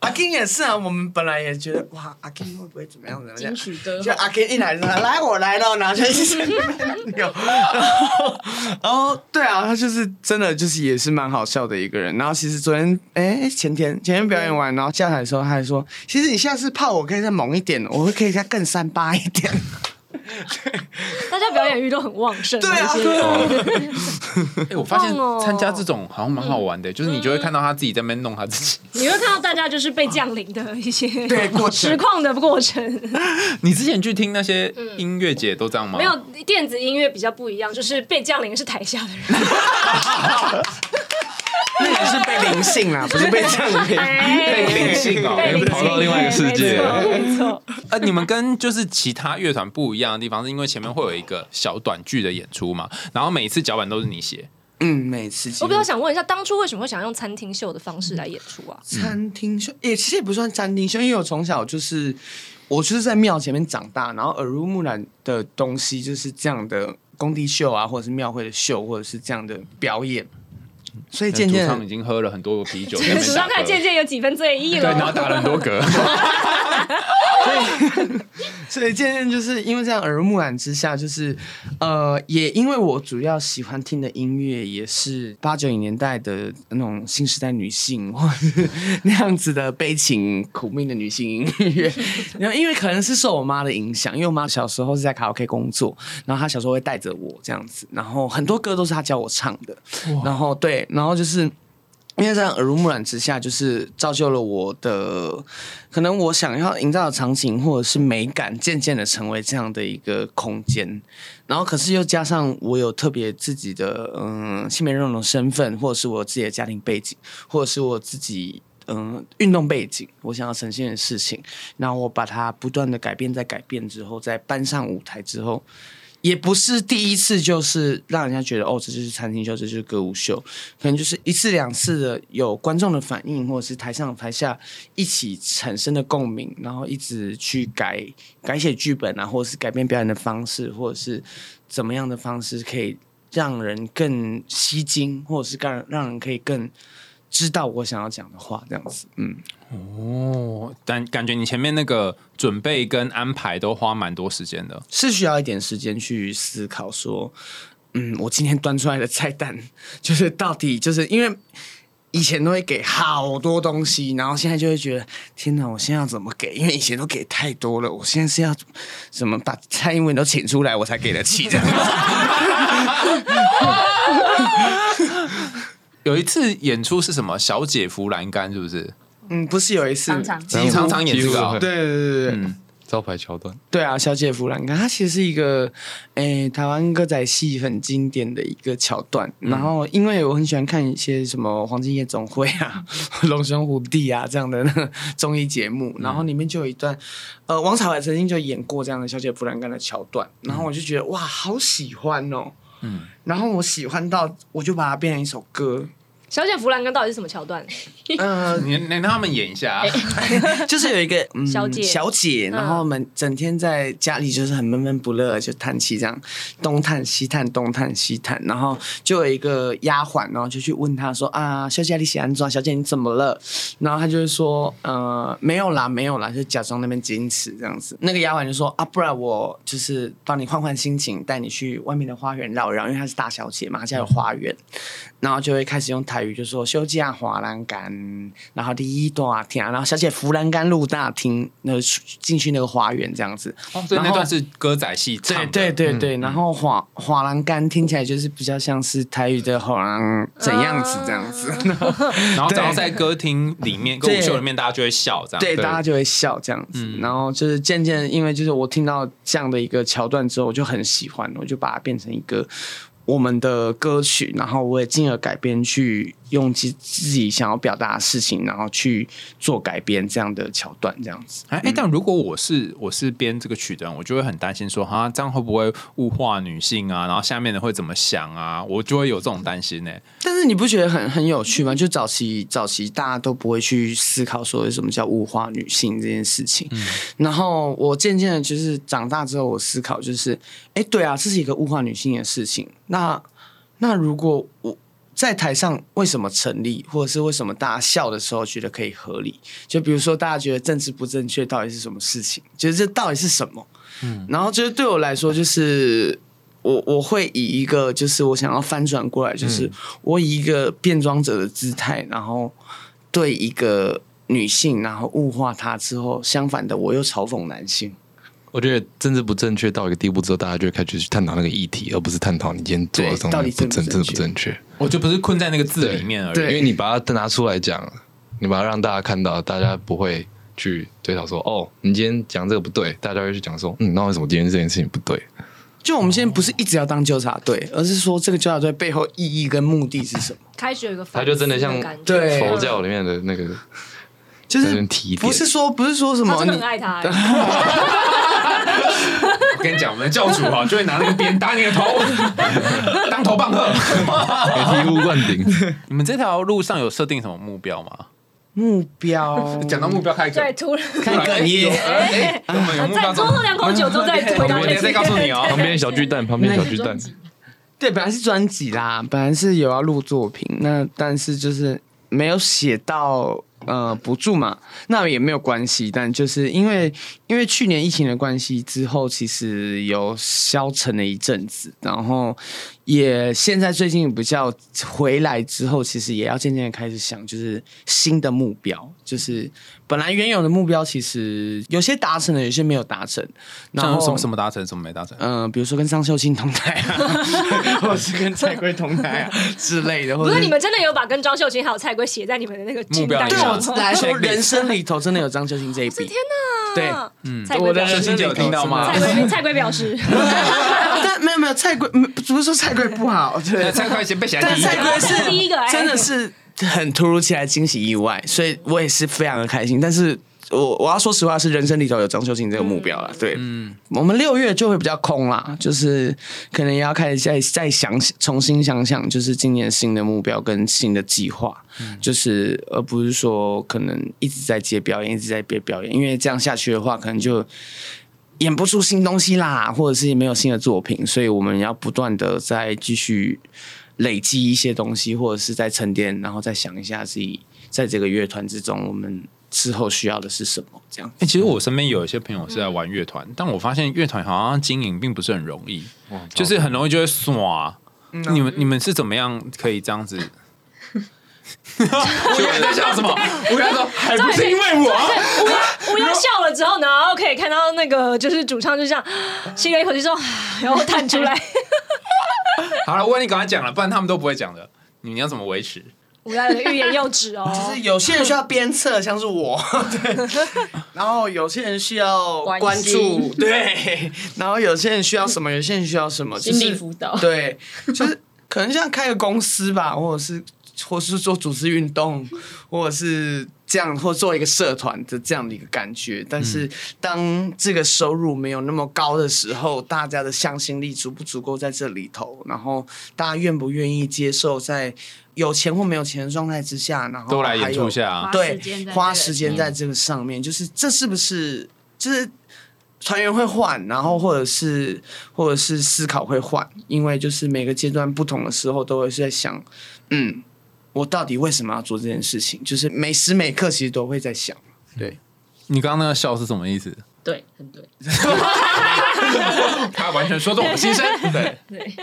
Speaker 3: 阿 King 也是啊，我们本来也觉得哇，阿 King 会不会怎么样怎么样就阿 King 一来就说来我来了，然后就一直有，然后对啊，他就是真的就是也是蛮好笑的一个人。然后其实昨天哎前天前天表演完，然后下台的时候他还说，其实你下次泡我可以再猛一点，我会可以再更三八一点。
Speaker 1: 大家表演欲都很旺盛。
Speaker 3: 对啊
Speaker 1: 这些
Speaker 2: 哎，我发现参加这种好像蛮好玩的，就是你就会看到他自己在那边弄他自己。
Speaker 1: 你会看到大家就是被降临的一些
Speaker 3: 对过程
Speaker 1: 实况的过程。
Speaker 2: 你之前去听那些音乐节都这样吗？
Speaker 1: 没有电子音乐比较不一样，就是被降临是台下的人。
Speaker 3: 那也是被灵性啦，不是被降临。
Speaker 1: 被
Speaker 2: 灵性哦
Speaker 1: 被灵性
Speaker 4: 跑到另外一个世界了
Speaker 1: 没错没错。
Speaker 2: 呃，你们跟就是其他乐团不一样的地方，是因为前面会有一个小短剧的演出嘛，然后每一次脚本都是你写。
Speaker 3: 嗯，每次
Speaker 1: 我比较想问一下，当初为什么会想用餐厅秀的方式来演出啊？
Speaker 3: 餐厅秀，也其实也不算餐厅秀，因为我从小就是我就是在庙前面长大，然后耳濡目染的东西就是这样的工地秀啊，或者是庙会的秀，或者是这样的表演，所以渐渐
Speaker 2: 主唱已经喝了很多啤酒，
Speaker 1: 主唱看渐渐有几分醉意了
Speaker 2: 对，然后。打了很多嗝。
Speaker 3: 所以渐渐就是因为这样耳濡目染之下，就是呃，也因为我主要喜欢听的音乐也是八九零年代的那种新时代女性，或那样子的悲情苦命的女性音乐。然后因为可能是受我妈的影响，因为我妈小时候是在卡拉 OK 工作，然后她小时候会带着我这样子，然后很多歌都是她教我唱的。然后对，然后就是。因为在耳濡目染之下，就是造就了我的可能我想要营造的场景或者是美感，渐渐的成为这样的一个空间。然后，可是又加上我有特别自己的嗯性别认同身份，或者是我自己的家庭背景，或者是我自己嗯运动背景，我想要呈现的事情，然后我把它不断的改变，在改变之后，再搬上舞台之后，也不是第一次，就是让人家觉得哦，这就是餐厅秀，这就是歌舞秀，可能就是一次两次的有观众的反应，或者是台上台下一起产生的共鸣，然后一直去改改写剧本啊，或者是改变表演的方式，或者是怎么样的方式可以让人更吸睛，或者是让让人可以更知道我想要讲的话，这样子，嗯。
Speaker 2: 哦，但感觉你前面那个准备跟安排都花蛮多时间的，
Speaker 3: 是需要一点时间去思考说，嗯，我今天端出来的菜单就是到底就是因为以前都会给好多东西，然后现在就会觉得天哪，我现在要怎么给？因为以前都给太多了，我现在是要怎么把蔡英文都请出来，我才给得起这样。
Speaker 2: 有一次演出是什么？小姐扶栏杆是不是？
Speaker 3: 嗯，不是有一次，
Speaker 5: 常常
Speaker 2: 演这个哦
Speaker 3: 对对对对对。
Speaker 2: 嗯，
Speaker 4: 招牌桥段，
Speaker 3: 对啊，小姐弗兰干，它其实是一个诶、台湾歌仔戏很经典的一个桥段。然后，因为我很喜欢看一些什么《黄金夜总会》啊、《龙兄虎弟啊》这样的那个综艺节目，然后里面就有一段，呃，王彩华曾经就演过这样的小姐弗兰干的桥段，然后我就觉得哇，好喜欢哦。嗯，然后我喜欢到，我就把它变成一首歌。
Speaker 1: 小姐弗兰根到底是什么桥段？
Speaker 3: 呃，
Speaker 2: 你你让他们演一下啊，
Speaker 3: 就是有一个、嗯、
Speaker 1: 小姐
Speaker 3: 小姐，然后我们整天在家里就是很闷闷不乐，就叹气这样，东叹西叹，东叹西叹，然后就有一个丫鬟，然后就去问她说啊，小姐你喜安装，小姐你怎么了？然后她就会说呃没有啦，没有啦，就假装那边矜持这样子。那个丫鬟就说啊，不然我就是帮你换换心情，带你去外面的花园绕绕，因为她是大小姐嘛，她家有花园。然后就会开始用台语就说休假滑栏杆，然后第一大厅，然后小姐扶栏杆入大厅，那个进去那个花园这样子。
Speaker 2: 哦所以那段是歌仔戏唱
Speaker 3: 对
Speaker 2: 的，
Speaker 3: 对对对，然后滑滑栏杆听起来就是比较像是台语的滑栏怎样子这样子，
Speaker 2: 然后只要在歌厅里面、歌舞秀里面，大家就会笑这样。
Speaker 3: 对，大家就会笑这样子。然后就是渐渐，因为就是我听到这样的一个桥段之后，我就很喜欢，我就把它变成一个。我们的歌曲，然后我也进而改编，去用自自己想要表达的事情，然后去做改编这样的桥段，这样子。
Speaker 2: 哎、哎但如果我是我是编这个曲的人，我就会很担心说，哈，这样会不会物化女性啊？然后下面的会怎么想啊？我就会有这种担心呢、
Speaker 3: 但是你不觉得很很有趣吗？就早期早期大家都不会去思考说什么叫物化女性这件事情。然后我渐渐的，就是长大之后，我思考就是，哎，对啊，这是一个物化女性的事情。那那如果我在台上为什么成立，或者是为什么大家笑的时候觉得可以合理？就比如说大家觉得政治不正确到底是什么事情？就是这到底是什么？嗯，然后就是对我来说，就是我我会以一个就是我想要翻转过来，就是我以一个变装者的姿态，然后对一个女性，然后物化她之后，相反的我又嘲讽男性。
Speaker 4: 我觉得政治不正确到一个地步之后，大家就会开始去探讨那个议题，而不是探讨你今天做的东
Speaker 3: 对到底
Speaker 4: 西不正正不
Speaker 3: 正不正确。
Speaker 2: 我就不是困在那个字里面而已。
Speaker 4: 因为你把它拿出来讲，你把它让大家看到，大家不会去对讨说哦，你今天讲这个不对，大家会去讲说，嗯，那为什么今天这件事情不对？
Speaker 3: 就我们现在不是一直要当纠察队，而是说这个纠察队背后意义跟目的是什么？
Speaker 1: 开始有一个反
Speaker 4: 他就真的像
Speaker 3: 对
Speaker 4: 佛教里面的那个
Speaker 3: 就是不是说不是说什么你
Speaker 1: 他真的很爱他欸。
Speaker 2: 我跟你讲，我们的教主哈就会拿那个鞭打你的头，当头棒喝。
Speaker 4: 醍醐灌顶。
Speaker 2: 你们这条路上有设定什么目标吗？
Speaker 3: 目标
Speaker 2: 讲到目标开
Speaker 1: 对，
Speaker 2: 梗，
Speaker 1: 突然
Speaker 3: 开哽咽。
Speaker 2: 哎，我们有目标
Speaker 1: 再多喝两口酒之后再回答
Speaker 2: 再告诉你哦。
Speaker 4: 旁边小巨蛋，旁边小巨蛋，
Speaker 3: 对，本来是专辑啦，本来是有要录作品，那但是就是没有写到呃补助嘛，那也没有关系，但就是因为因为去年疫情的关系之后，其实有消沉了一阵子，然后也现在最近比较回来之后，其实也要渐渐的开始想，就是新的目标，就是本来原有的目标其实有些达成了，有些没有达成，然后
Speaker 2: 像什么什么达成，什么没达成？
Speaker 3: 嗯、比如说跟张秀清同台啊，或者是跟蔡圭同台啊之类的，或者
Speaker 1: 不是你们真的有把跟张秀清还有蔡圭写在你们的那个目标
Speaker 3: 对？我来说，人生里头真的有张秀清这一笔。
Speaker 1: 天哪！
Speaker 3: 对，
Speaker 1: 嗯，蔡圭
Speaker 3: 我的
Speaker 1: 表示。
Speaker 3: 人生
Speaker 2: 有听到吗？
Speaker 1: 蔡圭 蔡圭表示，
Speaker 3: 但没有没有蔡圭，嗯不是说蔡圭不好，对，
Speaker 2: 蔡圭先被写在
Speaker 3: 但
Speaker 2: 第一个。
Speaker 3: 蔡圭是
Speaker 1: 第一个哎。
Speaker 3: 真的是很突如其来惊喜意外，所以我也是非常的开心。但是我我要说实话，是人生里头有张秀琴这个目标了。对，嗯，我们六月就会比较空啦，就是可能也要开始再再想重新想想，就是今年新的目标跟新的计划，就是而不是说可能一直在接表演，一直在接表演，因为这样下去的话，可能就演不出新东西啦，或者是没有新的作品，所以我们要不断的再继续累积一些东西，或者是在沉淀，然后再想一下自己在这个乐团之中，我们。之后需要的是什么？这样。
Speaker 2: 哎，其实我身边有一些朋友是在玩乐团，但我发现乐团好像经营并不是很容易，就是很容易就会耍。你们你们是怎么样可以这样子？
Speaker 3: 乌鸦在笑什么？乌鸦说 还不是因为我。
Speaker 1: 乌鸦乌鸦笑了之后，然后可以看到那个就是主唱就这样吸了一口气说，然后弹出来。
Speaker 2: 好了，我问你赶快讲了，不然他们都不会讲的。你要怎么维持？
Speaker 1: 欲言又止哦，
Speaker 3: 就是有些人需要鞭策，像是我，对，然后有些人需要关注，对，然后有些人需要什么，有些人需要什么，
Speaker 5: 心理辅导，
Speaker 3: 对，就是可能像开个公司吧，或者是。或是做组织运动，或者是这样，或做一个社团的这样的一个感觉。但是，当这个收入没有那么高的时候，大家的向心力足不足够在这里头？然后，大家愿不愿意接受在有钱或没有钱的状态之下，然后
Speaker 2: 都来演出下，
Speaker 3: 对，花时间在这个上面，就是这是不是就是团员会换，然后或者是或者是思考会换，因为就是每个阶段不同的时候，都会是在想，嗯。我到底为什么要做这件事情？就是每时每刻其实都会在想。对，
Speaker 2: 你刚刚那个笑是什么意思？
Speaker 5: 对，很对。
Speaker 2: 他完全说中我的心声。
Speaker 5: 对对，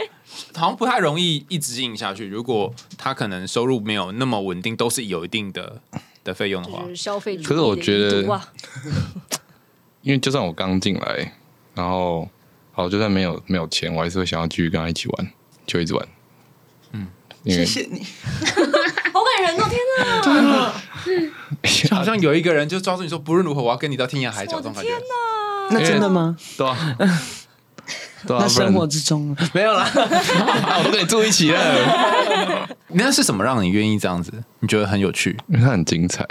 Speaker 2: 好像不太容易一直经营下去。如果他可能收入没有那么稳定，都是有一定的的费用的话，
Speaker 1: 消费。
Speaker 4: 可是我觉得，因为就算我刚进来，然后好，就算没有没有钱，我还是会想要继续跟他一起玩，就一直玩。
Speaker 3: 嗯，谢谢你。
Speaker 1: 好感人哦，天哪！
Speaker 2: 好像有一个人就抓住你说，不论如何，我要跟你到天涯海角。这种感觉。天
Speaker 1: 哪！
Speaker 3: 那真的吗？
Speaker 4: 对啊，对啊。
Speaker 3: 那生活之中
Speaker 2: 没有了，
Speaker 4: 我都跟你住一起了。
Speaker 2: 那是什么让你愿意这样子？你觉得很有趣？
Speaker 4: 因为它很精彩，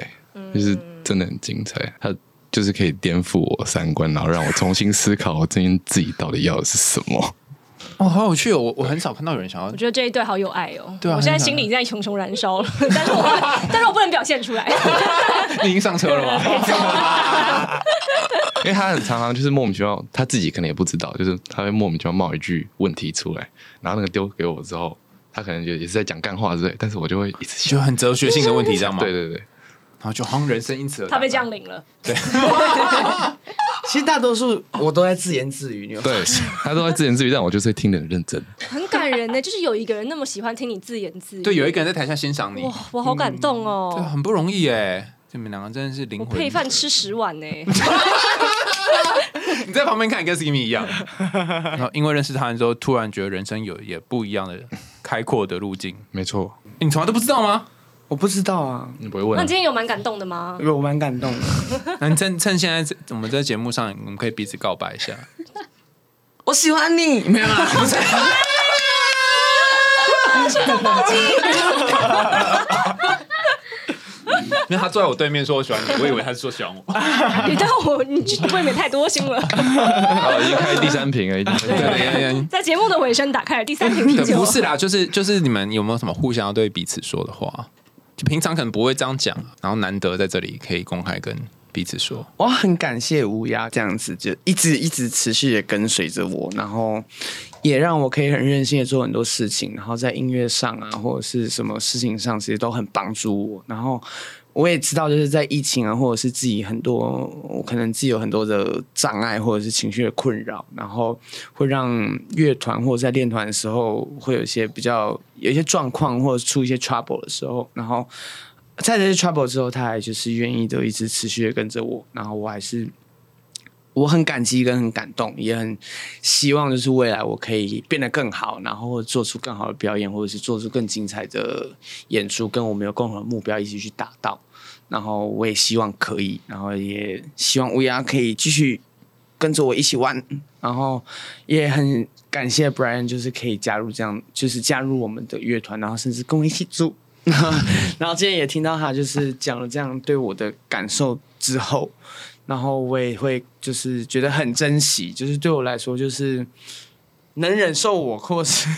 Speaker 4: 就是真的很精彩。它就是可以颠覆我三观，然后让我重新思考我今天自己到底要的是什么。
Speaker 2: 哦，好有趣哦！我我很少看到有人想要。
Speaker 1: 我觉得这一对好有爱哦。
Speaker 2: 对啊。
Speaker 1: 我现在心里在熊熊燃烧了，但是我但是我不能表现出来。
Speaker 2: 你已经上车了吗？
Speaker 4: 因为他很常常就是莫名其妙，他自己可能也不知道，就是他会莫名其妙冒一句问题出来，然后那个丢给我之后，他可能就也是在讲干话之类，但是我就会一直
Speaker 2: 就很哲学性的问题，这样吗？
Speaker 4: 对对对。
Speaker 2: 然后就好像人生因此而
Speaker 1: 他被降临了。
Speaker 2: 对。
Speaker 3: 其实大多数我都在自言自语，
Speaker 4: 对，他都在自言自语，但我就是听得很认真，
Speaker 1: 很感人呢。就是有一个人那么喜欢听你自言自语，
Speaker 2: 对，有一个人在台下欣赏你，
Speaker 1: 哇，我好感动哦，
Speaker 2: 对，很不容易哎，你们两个真的是灵魂。
Speaker 1: 配饭吃十碗呢。
Speaker 2: 你在旁边看跟 Skimmy 一样，然后因为认识他之后，突然觉得人生有也不一样的开阔的路径，
Speaker 4: 没错，
Speaker 2: 你从来都不知道吗？
Speaker 3: 我不知道啊，
Speaker 4: 你不会问？
Speaker 1: 那今天有蛮感动的吗？
Speaker 3: 有，蛮感动的。
Speaker 2: 那趁趁现在我们在节目上，我们可以彼此告白一下。
Speaker 3: 我喜欢你，没有啦，不是。
Speaker 2: 因为他坐在我对面说我喜欢你，我以为他是说喜欢我。
Speaker 1: 你对我，你未免太多心了。
Speaker 4: 好，已经开第三瓶了，已
Speaker 1: 经。在节目的尾声，打开了第三瓶啤酒。
Speaker 2: 不是啦，就是就是你们有没有什么互相要对彼此说的话？就平常可能不会这样讲，然后难得在这里可以公开跟彼此说。
Speaker 3: 我很感谢乌鸦这样子，就一直一直持续的跟随着我，然后也让我可以很任性的做很多事情，然后在音乐上啊，或者是什么事情上，其实都很帮助我，然后。我也知道，就是在疫情啊，或者是自己很多，我可能自己有很多的障碍，或者是情绪的困扰，然后会让乐团或者在练团的时候，会有一些比较有一些状况，或者出一些 trouble 的时候，然后在这些 trouble 之后，他还就是愿意的一直持续的跟着我，然后我还是我很感激跟很感动，也很希望就是未来我可以变得更好，然后做出更好的表演，或者是做出更精彩的演出，跟我们有共同的目标一起去达到。然后我也希望可以，然后也希望乌鸦可以继续跟着我一起玩，然后也很感谢 Brian，就是可以加入这样，就是加入我们的乐团，然后甚至跟我一起住。然后今天也听到他就是讲了这样对我的感受之后，然后我也会就是觉得很珍惜，就是对我来说就是能忍受我，或是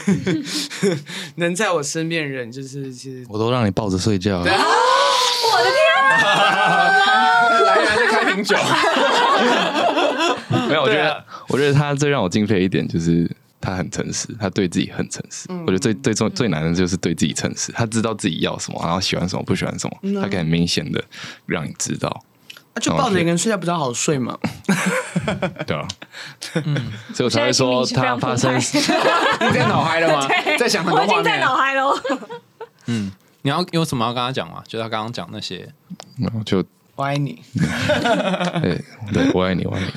Speaker 3: 能在我身边的人，就是其实
Speaker 4: 我都让你抱着睡觉。
Speaker 2: 来来，再开瓶酒。
Speaker 4: 没有，我觉得
Speaker 3: 啊，
Speaker 4: 我觉得他最让我敬佩一点就是他很诚实，他对自己很诚实。我觉得最最重最难的就是对自己诚实，他知道自己要什么，然后喜欢什么，不喜欢什么，他可以很明显的让你知道，
Speaker 3: 啊就抱着一个人睡觉比较好睡嘛。
Speaker 4: 对啊，嗯，所以我才会说他发生
Speaker 2: 你在脑嗨了吗？在想很
Speaker 1: 我
Speaker 2: 多画面。
Speaker 1: 已经在脑嗨喽。
Speaker 2: 嗯，你要有什么要跟他讲吗？就他刚刚讲那些，
Speaker 4: 然后就
Speaker 3: 我爱你，
Speaker 4: 对对，我爱你，我爱你。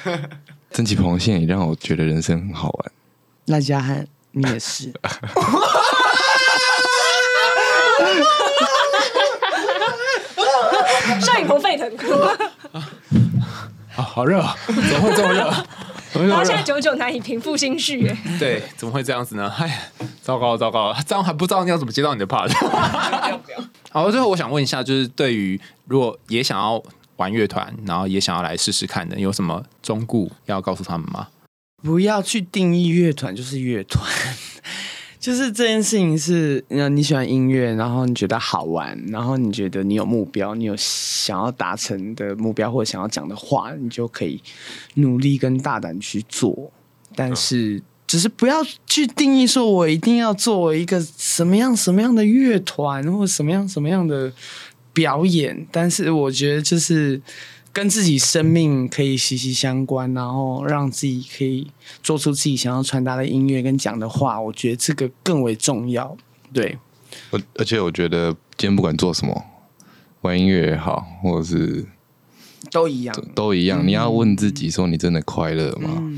Speaker 4: 珍奇螃蟹也让我觉得人生很好玩。
Speaker 3: 那家汉你也是。
Speaker 1: 上一头沸腾，
Speaker 2: 啊，好热啊，怎么会这么热？怎么会这么热？
Speaker 1: 然后现在久久难以平复心绪。哎
Speaker 2: 对，怎么会这样子呢？哎，糟糕了，糟糕了，这样还不知道你要怎么接到你的 part。好，最后我想问一下，就是对于如果也想要玩乐团，然后也想要来试试看的，有什么忠固要告诉他们吗？
Speaker 3: 不要去定义乐团就是乐团，就是这件事情是，呃，你喜欢音乐，然后你觉得好玩，然后你觉得你有目标，你有想要达成的目标或者想要讲的话，你就可以努力跟大胆去做。但是，只是不要去定义说我一定要作为一个什么样什么样的乐团或什么样什么样的表演。但是，我觉得就是。跟自己生命可以息息相关，然后让自己可以做出自己想要传达的音乐跟讲的话，我觉得这个更为重要。对，
Speaker 4: 而而且我觉得今天不管做什么，玩音乐也好，或者是
Speaker 3: 都一样。
Speaker 4: 都一样，你要问自己说：你真的快乐吗？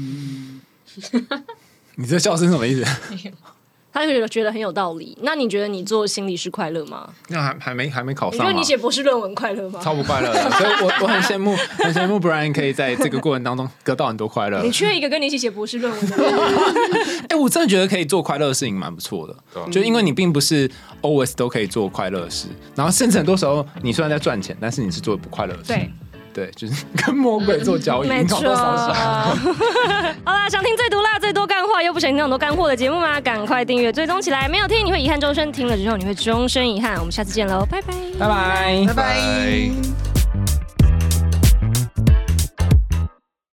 Speaker 2: 你这笑声什么意思？
Speaker 1: 他就觉得觉得很有道理。那你觉得你做心理师快乐吗？
Speaker 2: 那还还没还没考上吗
Speaker 1: 你觉得你？写博士论文快乐吗？
Speaker 2: 超不快乐的，所以我我很羡慕，很羡慕 Brian 可以在这个过程当中得到很多快乐
Speaker 1: 你。缺一个跟你一起写博士论文的人。
Speaker 2: 哎、我真的觉得可以做快乐的事情蛮不错的，就因为你并不是 always 都可以做快乐的事，然后甚至很多时候你虽然在赚钱，但是你是做不快乐的事。
Speaker 1: 对，
Speaker 2: 对，就是 跟魔鬼做交易，
Speaker 1: 没错。
Speaker 2: 你搞多少钱？
Speaker 1: 好啦，想听最毒辣、最多干货，又不想听很多干货的节目吗？赶快订阅、追踪起来。没有听你会遗憾终身，听了之后你会终身遗憾。我们下次见喽，拜拜。
Speaker 2: 拜拜。
Speaker 3: 拜拜。
Speaker 4: 拜